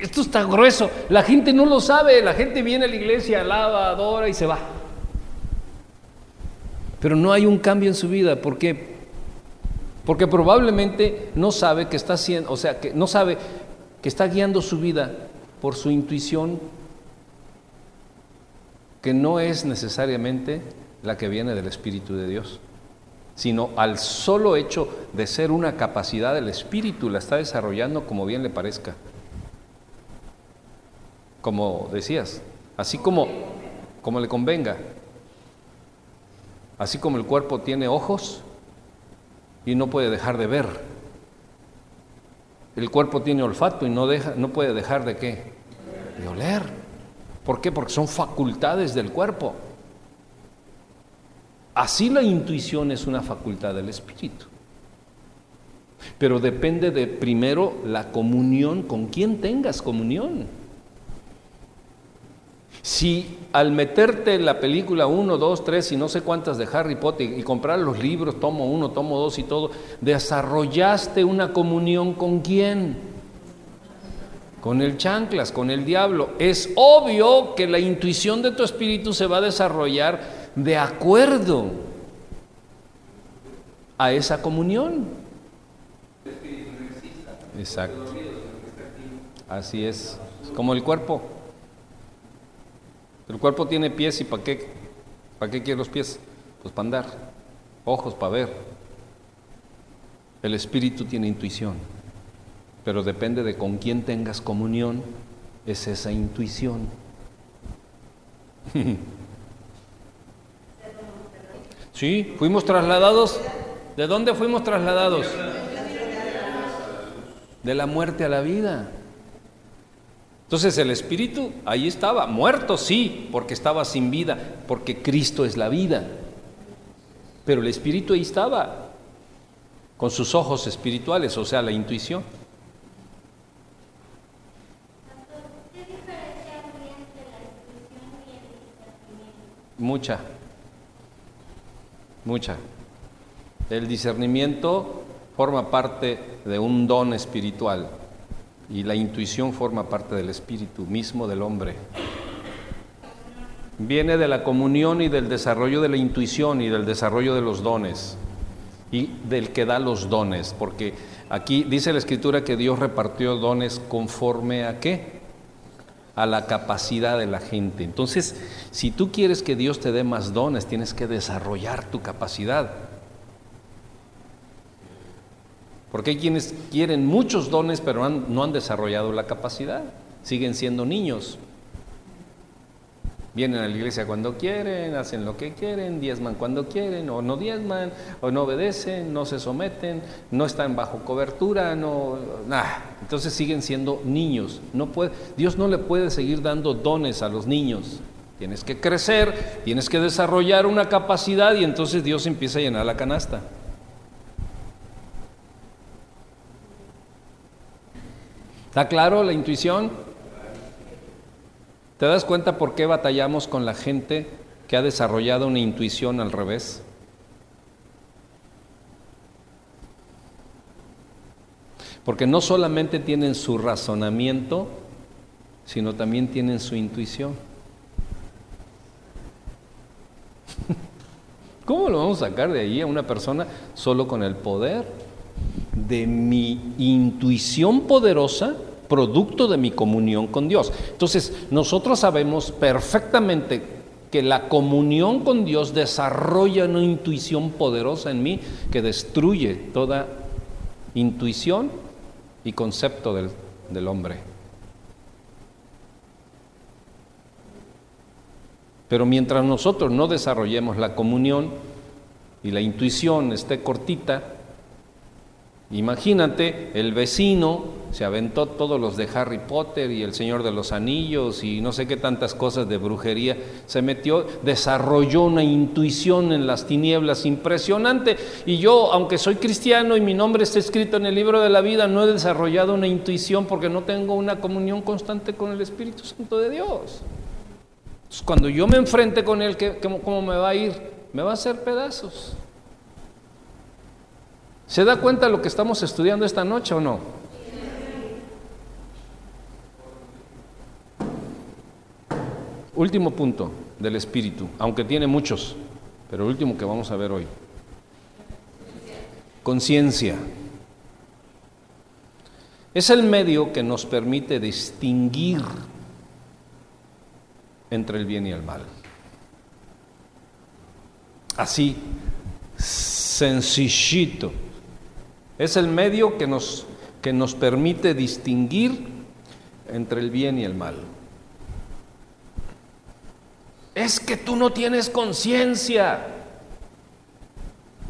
esto está grueso, la gente no lo sabe, la gente viene a la iglesia, alaba, adora y se va. Pero no hay un cambio en su vida, ¿por qué? Porque probablemente no sabe que está haciendo, o sea, que no sabe que está guiando su vida por su intuición que no es necesariamente la que viene del Espíritu de Dios, sino al solo hecho de ser una capacidad del Espíritu la está desarrollando como bien le parezca. Como decías, así como, como le convenga. Así como el cuerpo tiene ojos y no puede dejar de ver. El cuerpo tiene olfato y no, deja, no puede dejar de qué? De oler. ¿Por qué? Porque son facultades del cuerpo. Así la intuición es una facultad del espíritu. Pero depende de primero la comunión, con quién tengas comunión. Si al meterte en la película 1, 2, 3 y no sé cuántas de Harry Potter y comprar los libros, tomo 1, tomo 2 y todo, desarrollaste una comunión con quién? Con el chanclas, con el diablo. Es obvio que la intuición de tu espíritu se va a desarrollar de acuerdo a esa comunión. Exacto. Así es. Como el cuerpo. El cuerpo tiene pies y ¿para qué? ¿Para qué quiere los pies? Pues para andar, ojos para ver. El espíritu tiene intuición, pero depende de con quién tengas comunión, es esa intuición. sí, fuimos trasladados. ¿De dónde fuimos trasladados? De la muerte a la vida. Entonces el espíritu ahí estaba, muerto sí, porque estaba sin vida, porque Cristo es la vida. Pero el espíritu ahí estaba, con sus ojos espirituales, o sea, la intuición. Mucha, mucha. El discernimiento forma parte de un don espiritual. Y la intuición forma parte del espíritu mismo del hombre. Viene de la comunión y del desarrollo de la intuición y del desarrollo de los dones y del que da los dones, porque aquí dice la escritura que Dios repartió dones conforme a qué? A la capacidad de la gente. Entonces, si tú quieres que Dios te dé más dones, tienes que desarrollar tu capacidad. Porque hay quienes quieren muchos dones pero no han desarrollado la capacidad, siguen siendo niños. Vienen a la iglesia cuando quieren, hacen lo que quieren, diezman cuando quieren, o no diezman, o no obedecen, no se someten, no están bajo cobertura, no, nada. Entonces siguen siendo niños. No puede, Dios no le puede seguir dando dones a los niños. Tienes que crecer, tienes que desarrollar una capacidad y entonces Dios empieza a llenar la canasta. ¿Está claro la intuición? ¿Te das cuenta por qué batallamos con la gente que ha desarrollado una intuición al revés? Porque no solamente tienen su razonamiento, sino también tienen su intuición. ¿Cómo lo vamos a sacar de ahí a una persona solo con el poder? de mi intuición poderosa, producto de mi comunión con Dios. Entonces, nosotros sabemos perfectamente que la comunión con Dios desarrolla una intuición poderosa en mí que destruye toda intuición y concepto del, del hombre. Pero mientras nosotros no desarrollemos la comunión y la intuición esté cortita, Imagínate, el vecino se aventó todos los de Harry Potter y el Señor de los Anillos y no sé qué tantas cosas de brujería, se metió, desarrolló una intuición en las tinieblas impresionante y yo, aunque soy cristiano y mi nombre está escrito en el libro de la vida, no he desarrollado una intuición porque no tengo una comunión constante con el Espíritu Santo de Dios. cuando yo me enfrente con Él, ¿cómo me va a ir? Me va a hacer pedazos. ¿Se da cuenta de lo que estamos estudiando esta noche o no? Último punto del espíritu, aunque tiene muchos, pero el último que vamos a ver hoy. Conciencia. Es el medio que nos permite distinguir entre el bien y el mal. Así, sencillito. Es el medio que nos, que nos permite distinguir entre el bien y el mal. Es que tú no tienes conciencia.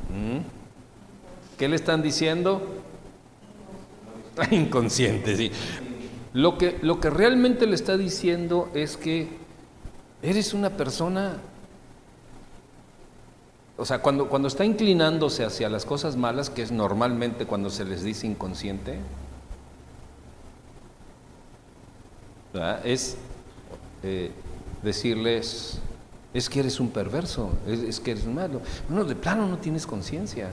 ¿Mm? ¿Qué le están diciendo? Inconsciente, sí. Lo que, lo que realmente le está diciendo es que Eres una persona, o sea, cuando, cuando está inclinándose hacia las cosas malas, que es normalmente cuando se les dice inconsciente, es eh, decirles, es que eres un perverso, es, que eres un malo. Bueno, de plano no tienes conciencia.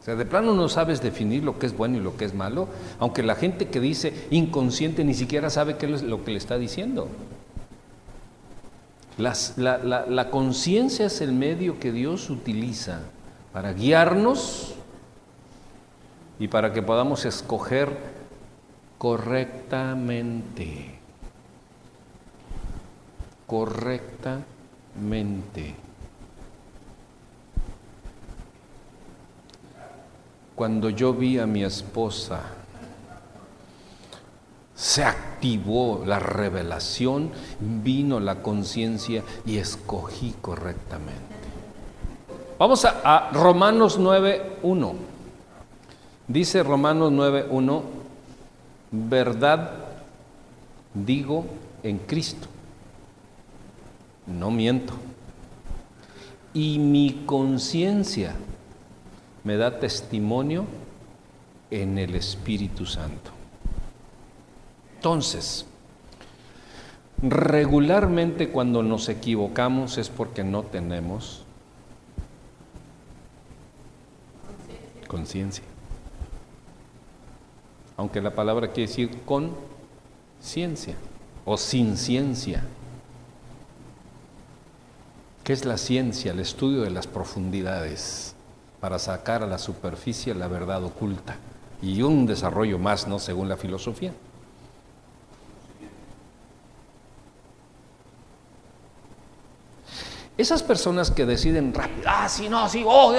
O sea, de plano no sabes definir lo que es bueno y lo que es malo, aunque la gente que dice inconsciente ni siquiera sabe qué es lo que le está diciendo. La conciencia es el medio que Dios utiliza para guiarnos y para que podamos escoger correctamente. Correctamente. Cuando yo vi a mi esposa, se activó la revelación, vino la conciencia y escogí correctamente. Vamos a, a Romanos 9.1. Dice Romanos 9.1, verdad digo en Cristo, no miento. Y mi conciencia me da testimonio en el Espíritu Santo. Entonces, regularmente cuando nos equivocamos es porque no tenemos conciencia aunque la palabra quiere decir con ciencia o sin ciencia. ¿Qué es la ciencia? El estudio de las profundidades para sacar a la superficie la verdad oculta y un desarrollo más, ¿no? Según la filosofía. Esas personas que deciden rápido, ah, no, sí, oh,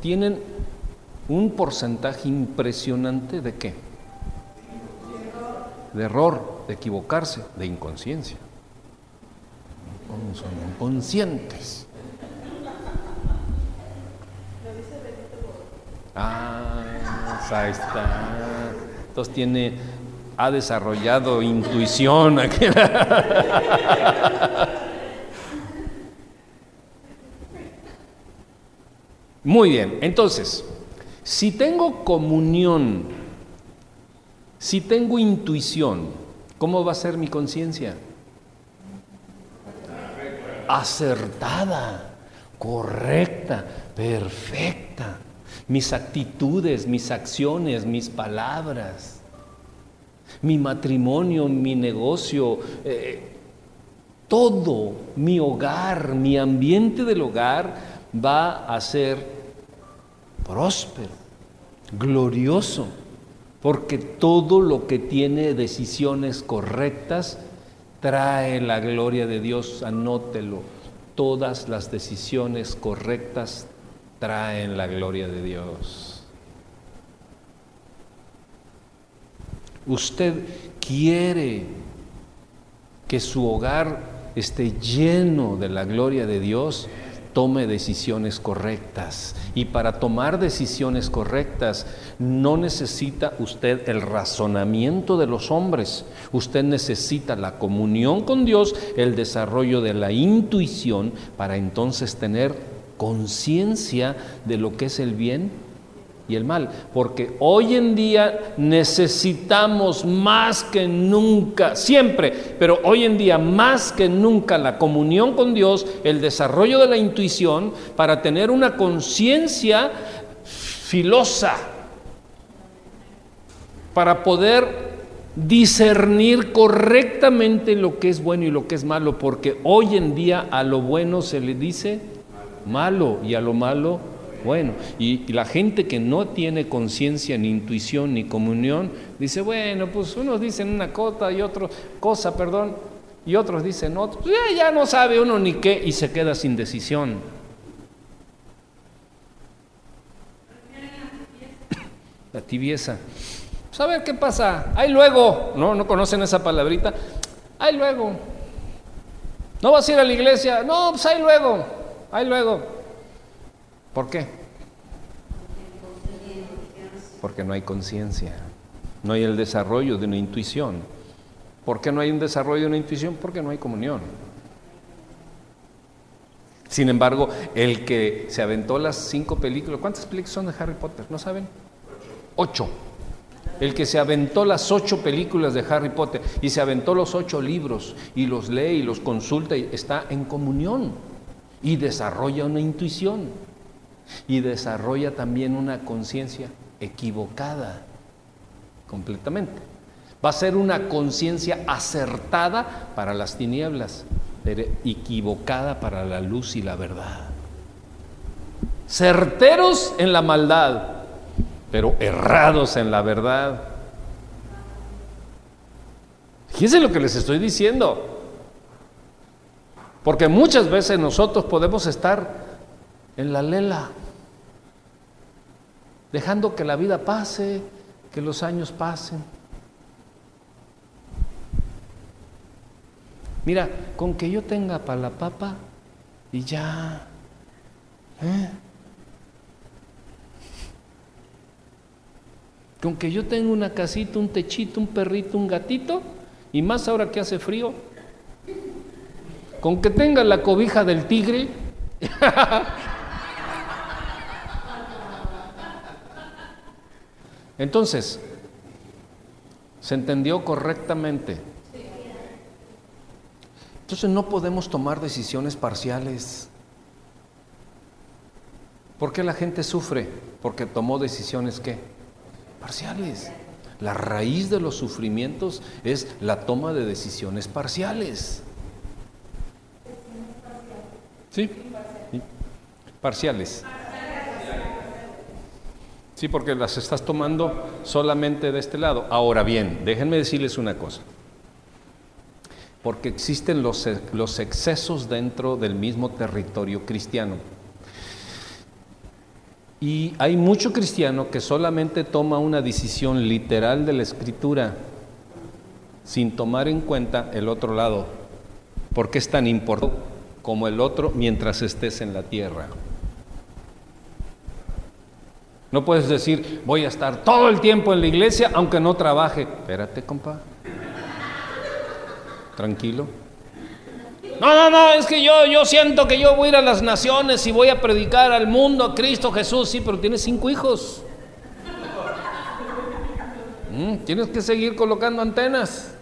tienen un porcentaje impresionante de qué? de error, de equivocarse, de inconsciencia. Son inconscientes. Ah, ahí está. Entonces tiene, ha desarrollado intuición. Muy bien, entonces, si tengo comunión si tengo intuición, ¿cómo va a ser mi conciencia? Acertada, correcta, perfecta. Mis actitudes, mis acciones, mis palabras, mi matrimonio, mi negocio, eh, todo, mi hogar, mi ambiente del hogar va a ser próspero, glorioso porque todo lo que tiene decisiones correctas trae la gloria de Dios, anótelo. Todas las decisiones correctas traen la gloria de Dios. Usted quiere que su hogar esté lleno de la gloria de Dios, tome decisiones correctas. Y para tomar decisiones correctas no necesita usted el razonamiento de los hombres, usted necesita la comunión con Dios, el desarrollo de la intuición para entonces tener conciencia de lo que es el bien y el mal, porque hoy en día necesitamos más que nunca, siempre, pero hoy en día más que nunca la comunión con Dios, el desarrollo de la intuición para tener una conciencia filosa, para poder discernir correctamente lo que es bueno y lo que es malo, porque hoy en día a lo bueno se le dice malo y a lo malo bueno, y, la gente que no tiene conciencia, ni intuición, ni comunión, dice, bueno, pues unos dicen una cosa y otro cosa, perdón, y otros dicen otro, ya, ya no sabe uno ni qué y se queda sin decisión. La tibieza. Pues a ver qué pasa. Ahí luego. No, no conocen esa palabrita. Ahí luego. ¿No vas a ir a la iglesia? No, pues ahí luego. Ahí luego. ¿Por qué? Porque no hay conciencia, no hay el desarrollo de una intuición. ¿Por qué no hay un desarrollo de una intuición? Porque no hay comunión. Sin embargo, el que se aventó las cinco películas, ¿cuántas películas son de Harry Potter? ¿No saben? Ocho. El que se aventó las ocho películas de Harry Potter y se aventó los ocho libros y los lee y los consulta y está en comunión y desarrolla una intuición y desarrolla también una conciencia equivocada completamente. Va a ser una conciencia acertada para las tinieblas, pero equivocada para la luz y la verdad. Certeros en la maldad, pero errados en la verdad. Fíjense lo que les estoy diciendo. Porque muchas veces nosotros podemos estar en la lela, dejando que la vida pase, que los años pasen. Mira, con que yo tenga para la papa y ya. ¿eh? Con que yo tenga una casita, un techito, un perrito, un gatito, y más ahora que hace frío. Con que tenga la cobija del tigre. Entonces, ¿se entendió correctamente? Entonces no podemos tomar decisiones parciales. ¿Por qué la gente sufre? Porque tomó decisiones qué? Parciales. La raíz de los sufrimientos es la toma de decisiones parciales. ¿Sí? Parciales. Sí, porque las estás tomando solamente de este lado. Ahora bien, déjenme decirles una cosa. Porque existen los, los excesos dentro del mismo territorio cristiano. Y hay mucho cristiano que solamente toma una decisión literal de la escritura sin tomar en cuenta el otro lado. Porque es tan importante como el otro mientras estés en la tierra. No puedes decir, voy a estar todo el tiempo en la iglesia aunque no trabaje. Espérate, compa. Tranquilo. No, no, no, es que yo, yo siento que yo voy a ir a las naciones y voy a predicar al mundo a Cristo Jesús. Sí, pero tienes cinco hijos. Mm, tienes que seguir colocando antenas.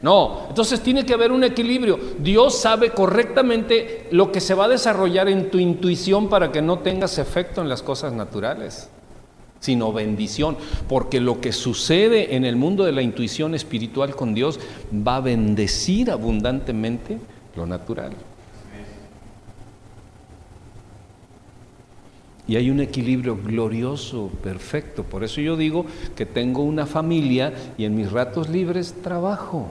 No, entonces tiene que haber un equilibrio. Dios sabe correctamente lo que se va a desarrollar en tu intuición para que no tengas efecto en las cosas naturales sino bendición, porque lo que sucede en el mundo de la intuición espiritual con Dios va a bendecir abundantemente lo natural. Y hay un equilibrio glorioso, perfecto. Por eso yo digo que tengo una familia y en mis ratos libres trabajo.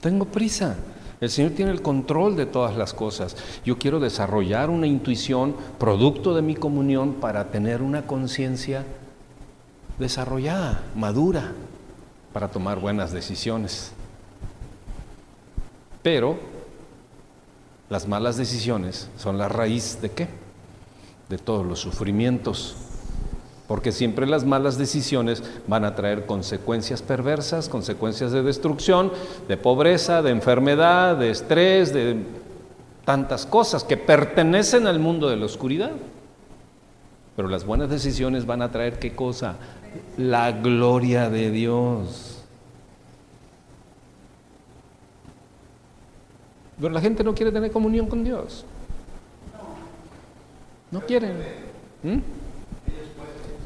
Tengo prisa. El Señor tiene el control de todas las cosas. Yo quiero desarrollar una intuición producto de mi comunión para tener una conciencia desarrollada, madura, para tomar buenas decisiones. Pero las malas decisiones son la raíz de qué? De todos los sufrimientos porque siempre las malas decisiones van a traer consecuencias perversas, consecuencias de destrucción, de pobreza, de enfermedad, de estrés, de tantas cosas que pertenecen al mundo de la oscuridad. Pero las buenas decisiones van a traer qué cosa? La gloria de Dios. Pero la gente no quiere tener comunión con Dios. No quieren. ¿Mm?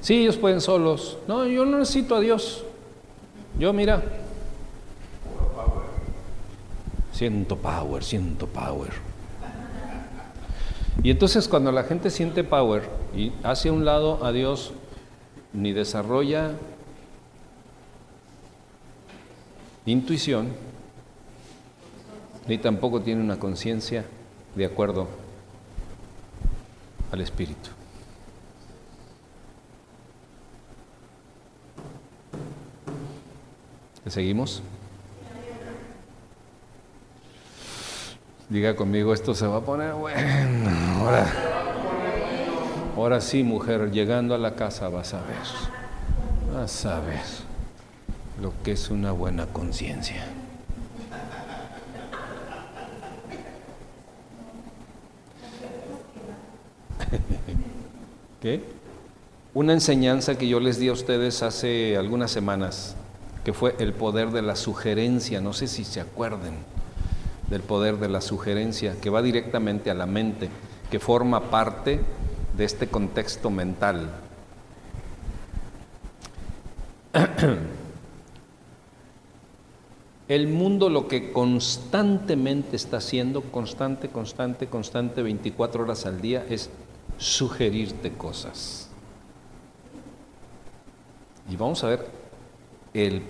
Sí, ellos pueden solos. No, yo no necesito a Dios. Yo, mira. Siento power, siento power. Y entonces cuando la gente siente power y hace a un lado a Dios, ni desarrolla intuición, ni tampoco tiene una conciencia de acuerdo al Espíritu. Seguimos? Diga conmigo, esto se va a poner bueno. Ahora, ahora sí, mujer, llegando a la casa vas a ver. Vas a ver lo que es una buena conciencia. ¿Qué? Una enseñanza que yo les di a ustedes hace algunas semanas que fue el poder de la sugerencia, no sé si se acuerden del poder de la sugerencia, que va directamente a la mente, que forma parte de este contexto mental. El mundo lo que constantemente está haciendo, constante, constante, constante, 24 horas al día, es sugerirte cosas. Y vamos a ver el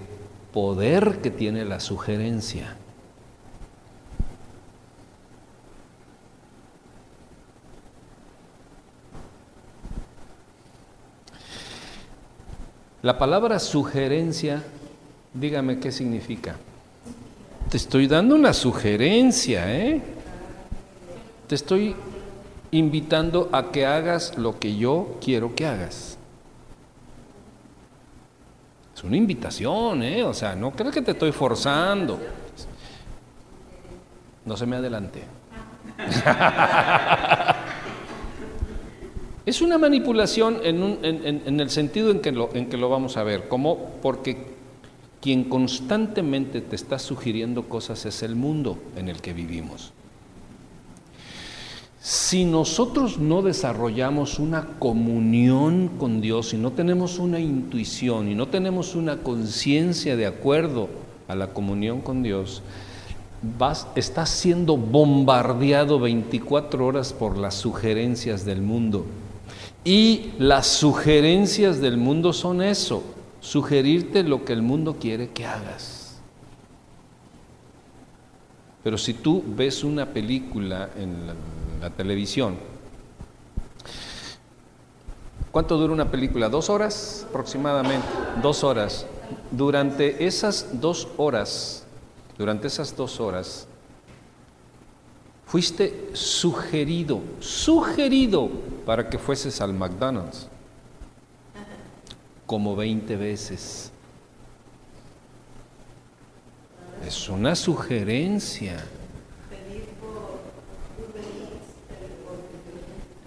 poder que tiene la sugerencia. La palabra sugerencia, dígame qué significa. Te estoy dando una sugerencia, ¿eh? Te estoy invitando a que hagas lo que yo quiero que hagas. Es una invitación, ¿eh? O sea, no creo que te estoy forzando. No se me adelante. es una manipulación en, el sentido en que, lo, en que lo vamos a ver, como porque quien constantemente te está sugiriendo cosas es el mundo en el que vivimos. Si nosotros no desarrollamos una comunión con Dios y no tenemos una intuición y no tenemos una conciencia de acuerdo a la comunión con Dios, vas, estás siendo bombardeado 24 horas por las sugerencias del mundo. Y las sugerencias del mundo son eso, sugerirte lo que el mundo quiere que hagas. Pero si tú ves una película en la, televisión. ¿Cuánto dura una película? ¿Dos horas aproximadamente? Dos horas. Durante esas dos horas, durante esas dos horas, fuiste sugerido, sugerido para que fueses al McDonald's como 20 veces. Es una sugerencia.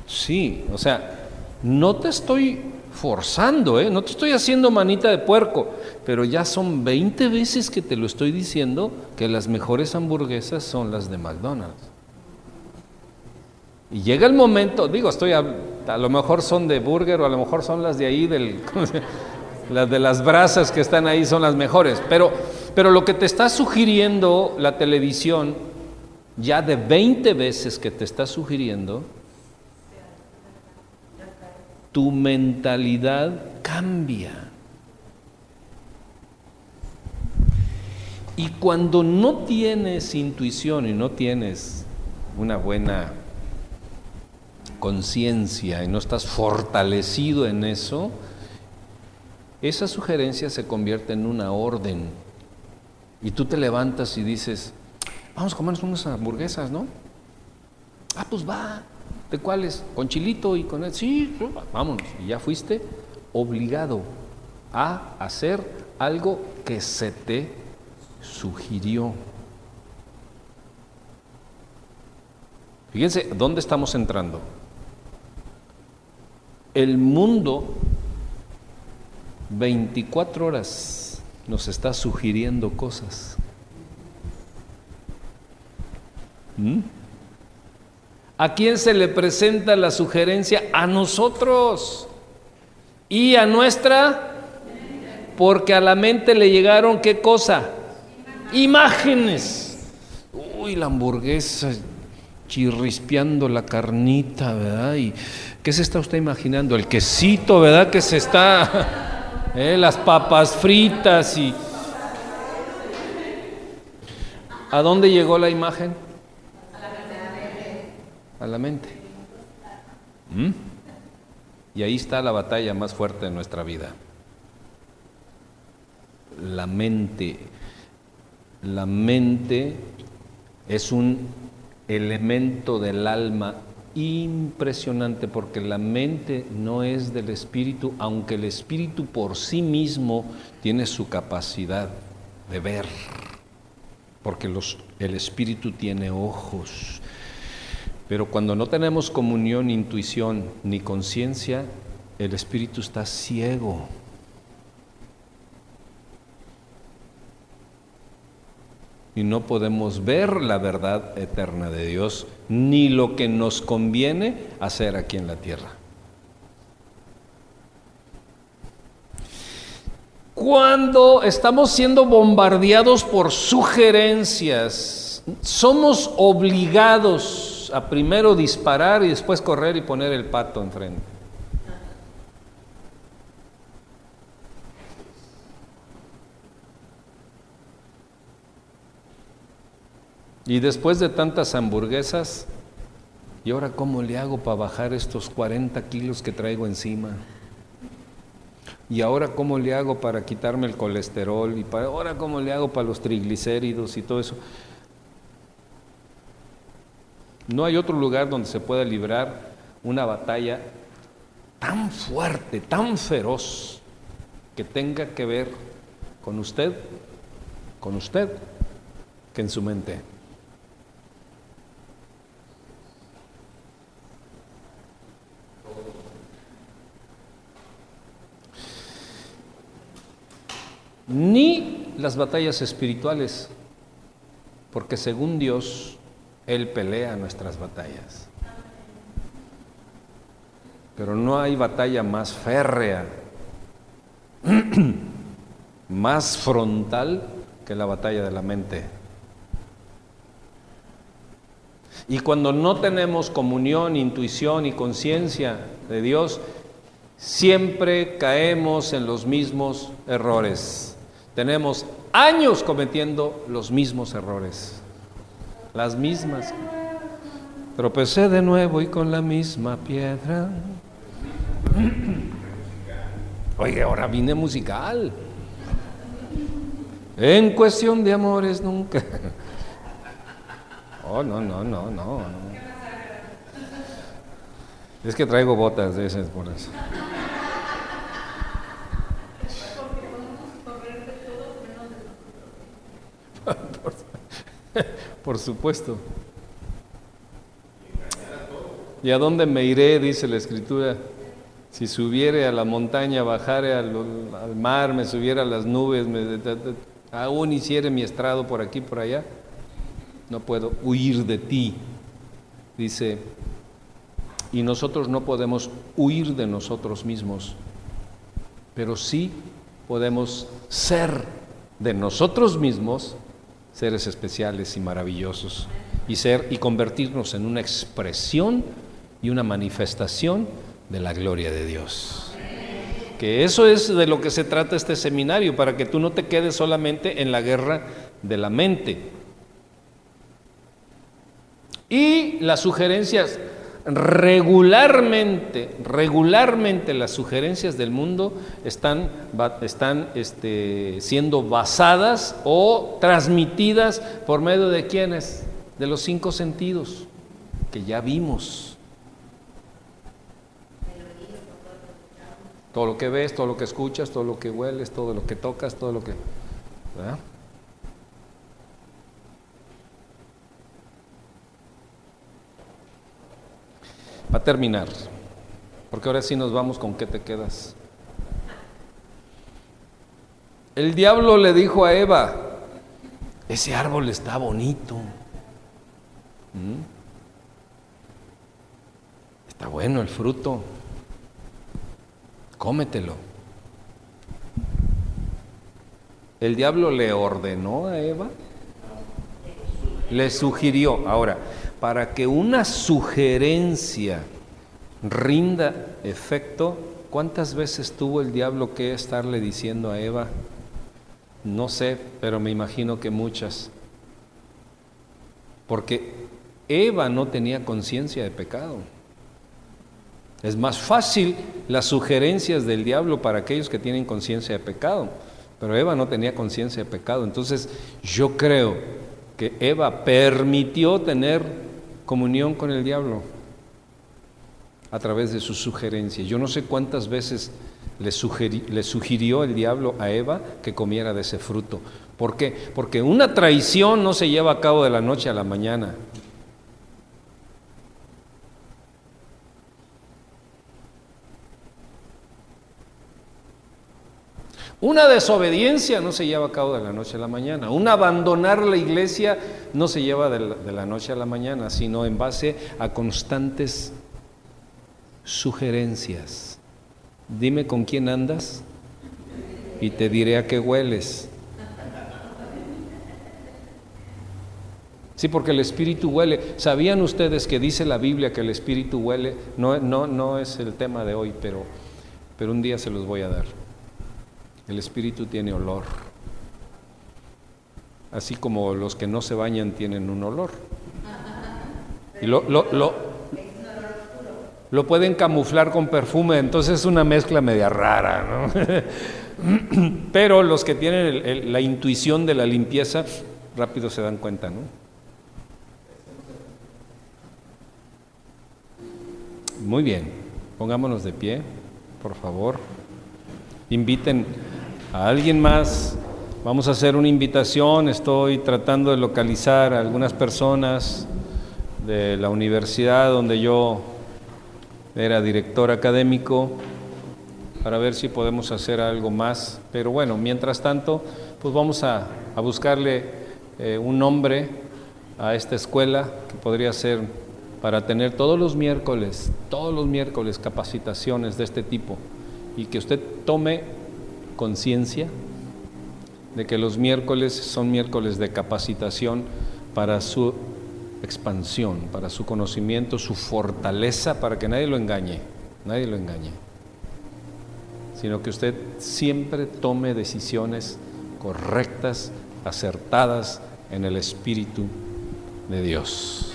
Sí, o sea, no te estoy forzando, ¿eh? no te estoy haciendo manita de puerco, pero ya son 20 veces que te lo estoy diciendo que las mejores hamburguesas son las de McDonald's. Y llega el momento, digo, estoy a, a lo mejor son de burger o a lo mejor son las de ahí, del, las de las brasas que están ahí son las mejores, pero, pero lo que te está sugiriendo la televisión, ya de 20 veces que te está sugiriendo, tu mentalidad cambia. Y cuando no tienes intuición y no tienes una buena conciencia y no estás fortalecido en eso, esa sugerencia se convierte en una orden. Y tú te levantas y dices, vamos a comernos unas hamburguesas, ¿no? Ah, pues va. ¿De cuáles? Con chilito y con él. Sí, vámonos. Y ya fuiste obligado a hacer algo que se te sugirió. Fíjense, ¿dónde estamos entrando? El mundo 24 horas nos está sugiriendo cosas. ¿Mm? ¿A quién se le presenta la sugerencia? A nosotros. Y a nuestra, porque a la mente le llegaron qué cosa? Imágenes. Uy, la hamburguesa chirrispeando la carnita, ¿verdad? ¿Y qué se está usted imaginando? El quesito, ¿verdad? Que se está, ¿eh? las papas fritas y... ¿A dónde llegó la imagen? a la mente. ¿Mm? Y ahí está la batalla más fuerte de nuestra vida. La mente. La mente es un elemento del alma impresionante porque la mente no es del espíritu, aunque el espíritu por sí mismo tiene su capacidad de ver, porque el espíritu tiene ojos, Pero cuando no tenemos comunión, intuición ni conciencia, el espíritu está ciego. Y no podemos ver la verdad eterna de Dios, ni lo que nos conviene hacer aquí en la tierra. Cuando estamos siendo bombardeados por sugerencias, somos obligados a primero disparar y después correr y poner el pato enfrente. Y después de tantas hamburguesas, ¿y ahora cómo le hago para bajar estos 40 kilos que traigo encima? ¿Y ahora cómo le hago para quitarme el colesterol? ¿Y para, ahora cómo le hago para los triglicéridos y todo eso? No hay otro lugar donde se pueda librar una batalla tan fuerte, tan feroz, que tenga que ver con usted, con usted, que en su mente. Ni las batallas espirituales, porque según Dios, él pelea nuestras batallas. Pero no hay batalla más férrea, más frontal que la batalla de la mente. Y cuando no tenemos comunión, intuición y conciencia de Dios, siempre caemos en los mismos errores. Tenemos años cometiendo los mismos errores las mismas. Tropecé de nuevo y con la misma piedra. Oye, ahora vine musical. En cuestión de amores nunca. Oh, no, no, no, no. Es que traigo botas de esas por eso. Por supuesto. ¿Y a dónde me iré? Dice la escritura. Si subiere a la montaña, bajare al, mar, me subiera a las nubes, aún hiciere mi estrado por aquí, por allá, no puedo huir de ti. Dice, y nosotros no podemos huir de nosotros mismos, pero sí podemos ser de nosotros mismos seres especiales y maravillosos y ser y convertirnos en una expresión y una manifestación de la gloria de Dios. Que eso es de lo que se trata este seminario, para que tú no te quedes solamente en la guerra de la mente. Y las sugerencias, regularmente, regularmente las sugerencias del mundo están, están este, siendo basadas o transmitidas por medio de quienes? De los cinco sentidos que ya vimos. Todo lo que ves, todo lo que escuchas, todo lo que hueles, todo lo que tocas, todo lo que... Va a terminar, porque ahora sí nos vamos con qué te quedas. El diablo le dijo a Eva, ese árbol está bonito. ¿Mm? Está bueno el fruto. Cómetelo. El diablo le ordenó a Eva, le sugirió. Ahora, para que una sugerencia rinda efecto, ¿cuántas veces tuvo el diablo que estarle diciendo a Eva? No sé, pero me imagino que muchas. Porque Eva no tenía conciencia de pecado. Es más fácil las sugerencias del diablo para aquellos que tienen conciencia de pecado, pero Eva no tenía conciencia de pecado. Entonces yo creo que Eva permitió tener comunión con el diablo a través de sus sugerencias. Yo no sé cuántas veces le, le, sugirió el diablo a Eva que comiera de ese fruto. ¿Por qué? Porque una traición no se lleva a cabo de la noche a la mañana. Una desobediencia no se lleva a cabo de la noche a la mañana. Un abandonar la iglesia no se lleva de la, noche a la mañana, sino en base a constantes sugerencias. Dime con quién andas y te diré a qué hueles. Sí, porque el espíritu huele. ¿Sabían ustedes que dice la Biblia que el espíritu huele? No, no, no es el tema de hoy, pero, pero un día se los voy a dar. El espíritu tiene olor. Así como los que no se bañan tienen un olor. Y lo, lo, lo, lo pueden camuflar con perfume, entonces es una mezcla media rara, ¿no? Pero los que tienen la intuición de la limpieza, rápido se dan cuenta, ¿no? Muy bien, pongámonos de pie, por favor. Inviten a alguien más. Vamos a hacer una invitación. Estoy tratando de localizar a algunas personas de la universidad donde yo era director académico para ver si podemos hacer algo más. Pero bueno, mientras tanto, pues vamos a, a buscarle eh, un nombre a esta escuela que podría ser para tener todos los miércoles, todos los miércoles capacitaciones de este tipo y que usted tome conciencia de que los miércoles son miércoles de capacitación para su expansión, para su conocimiento, su fortaleza, para que nadie lo engañe, nadie lo engañe, sino que usted siempre tome decisiones correctas, acertadas en el Espíritu de Dios.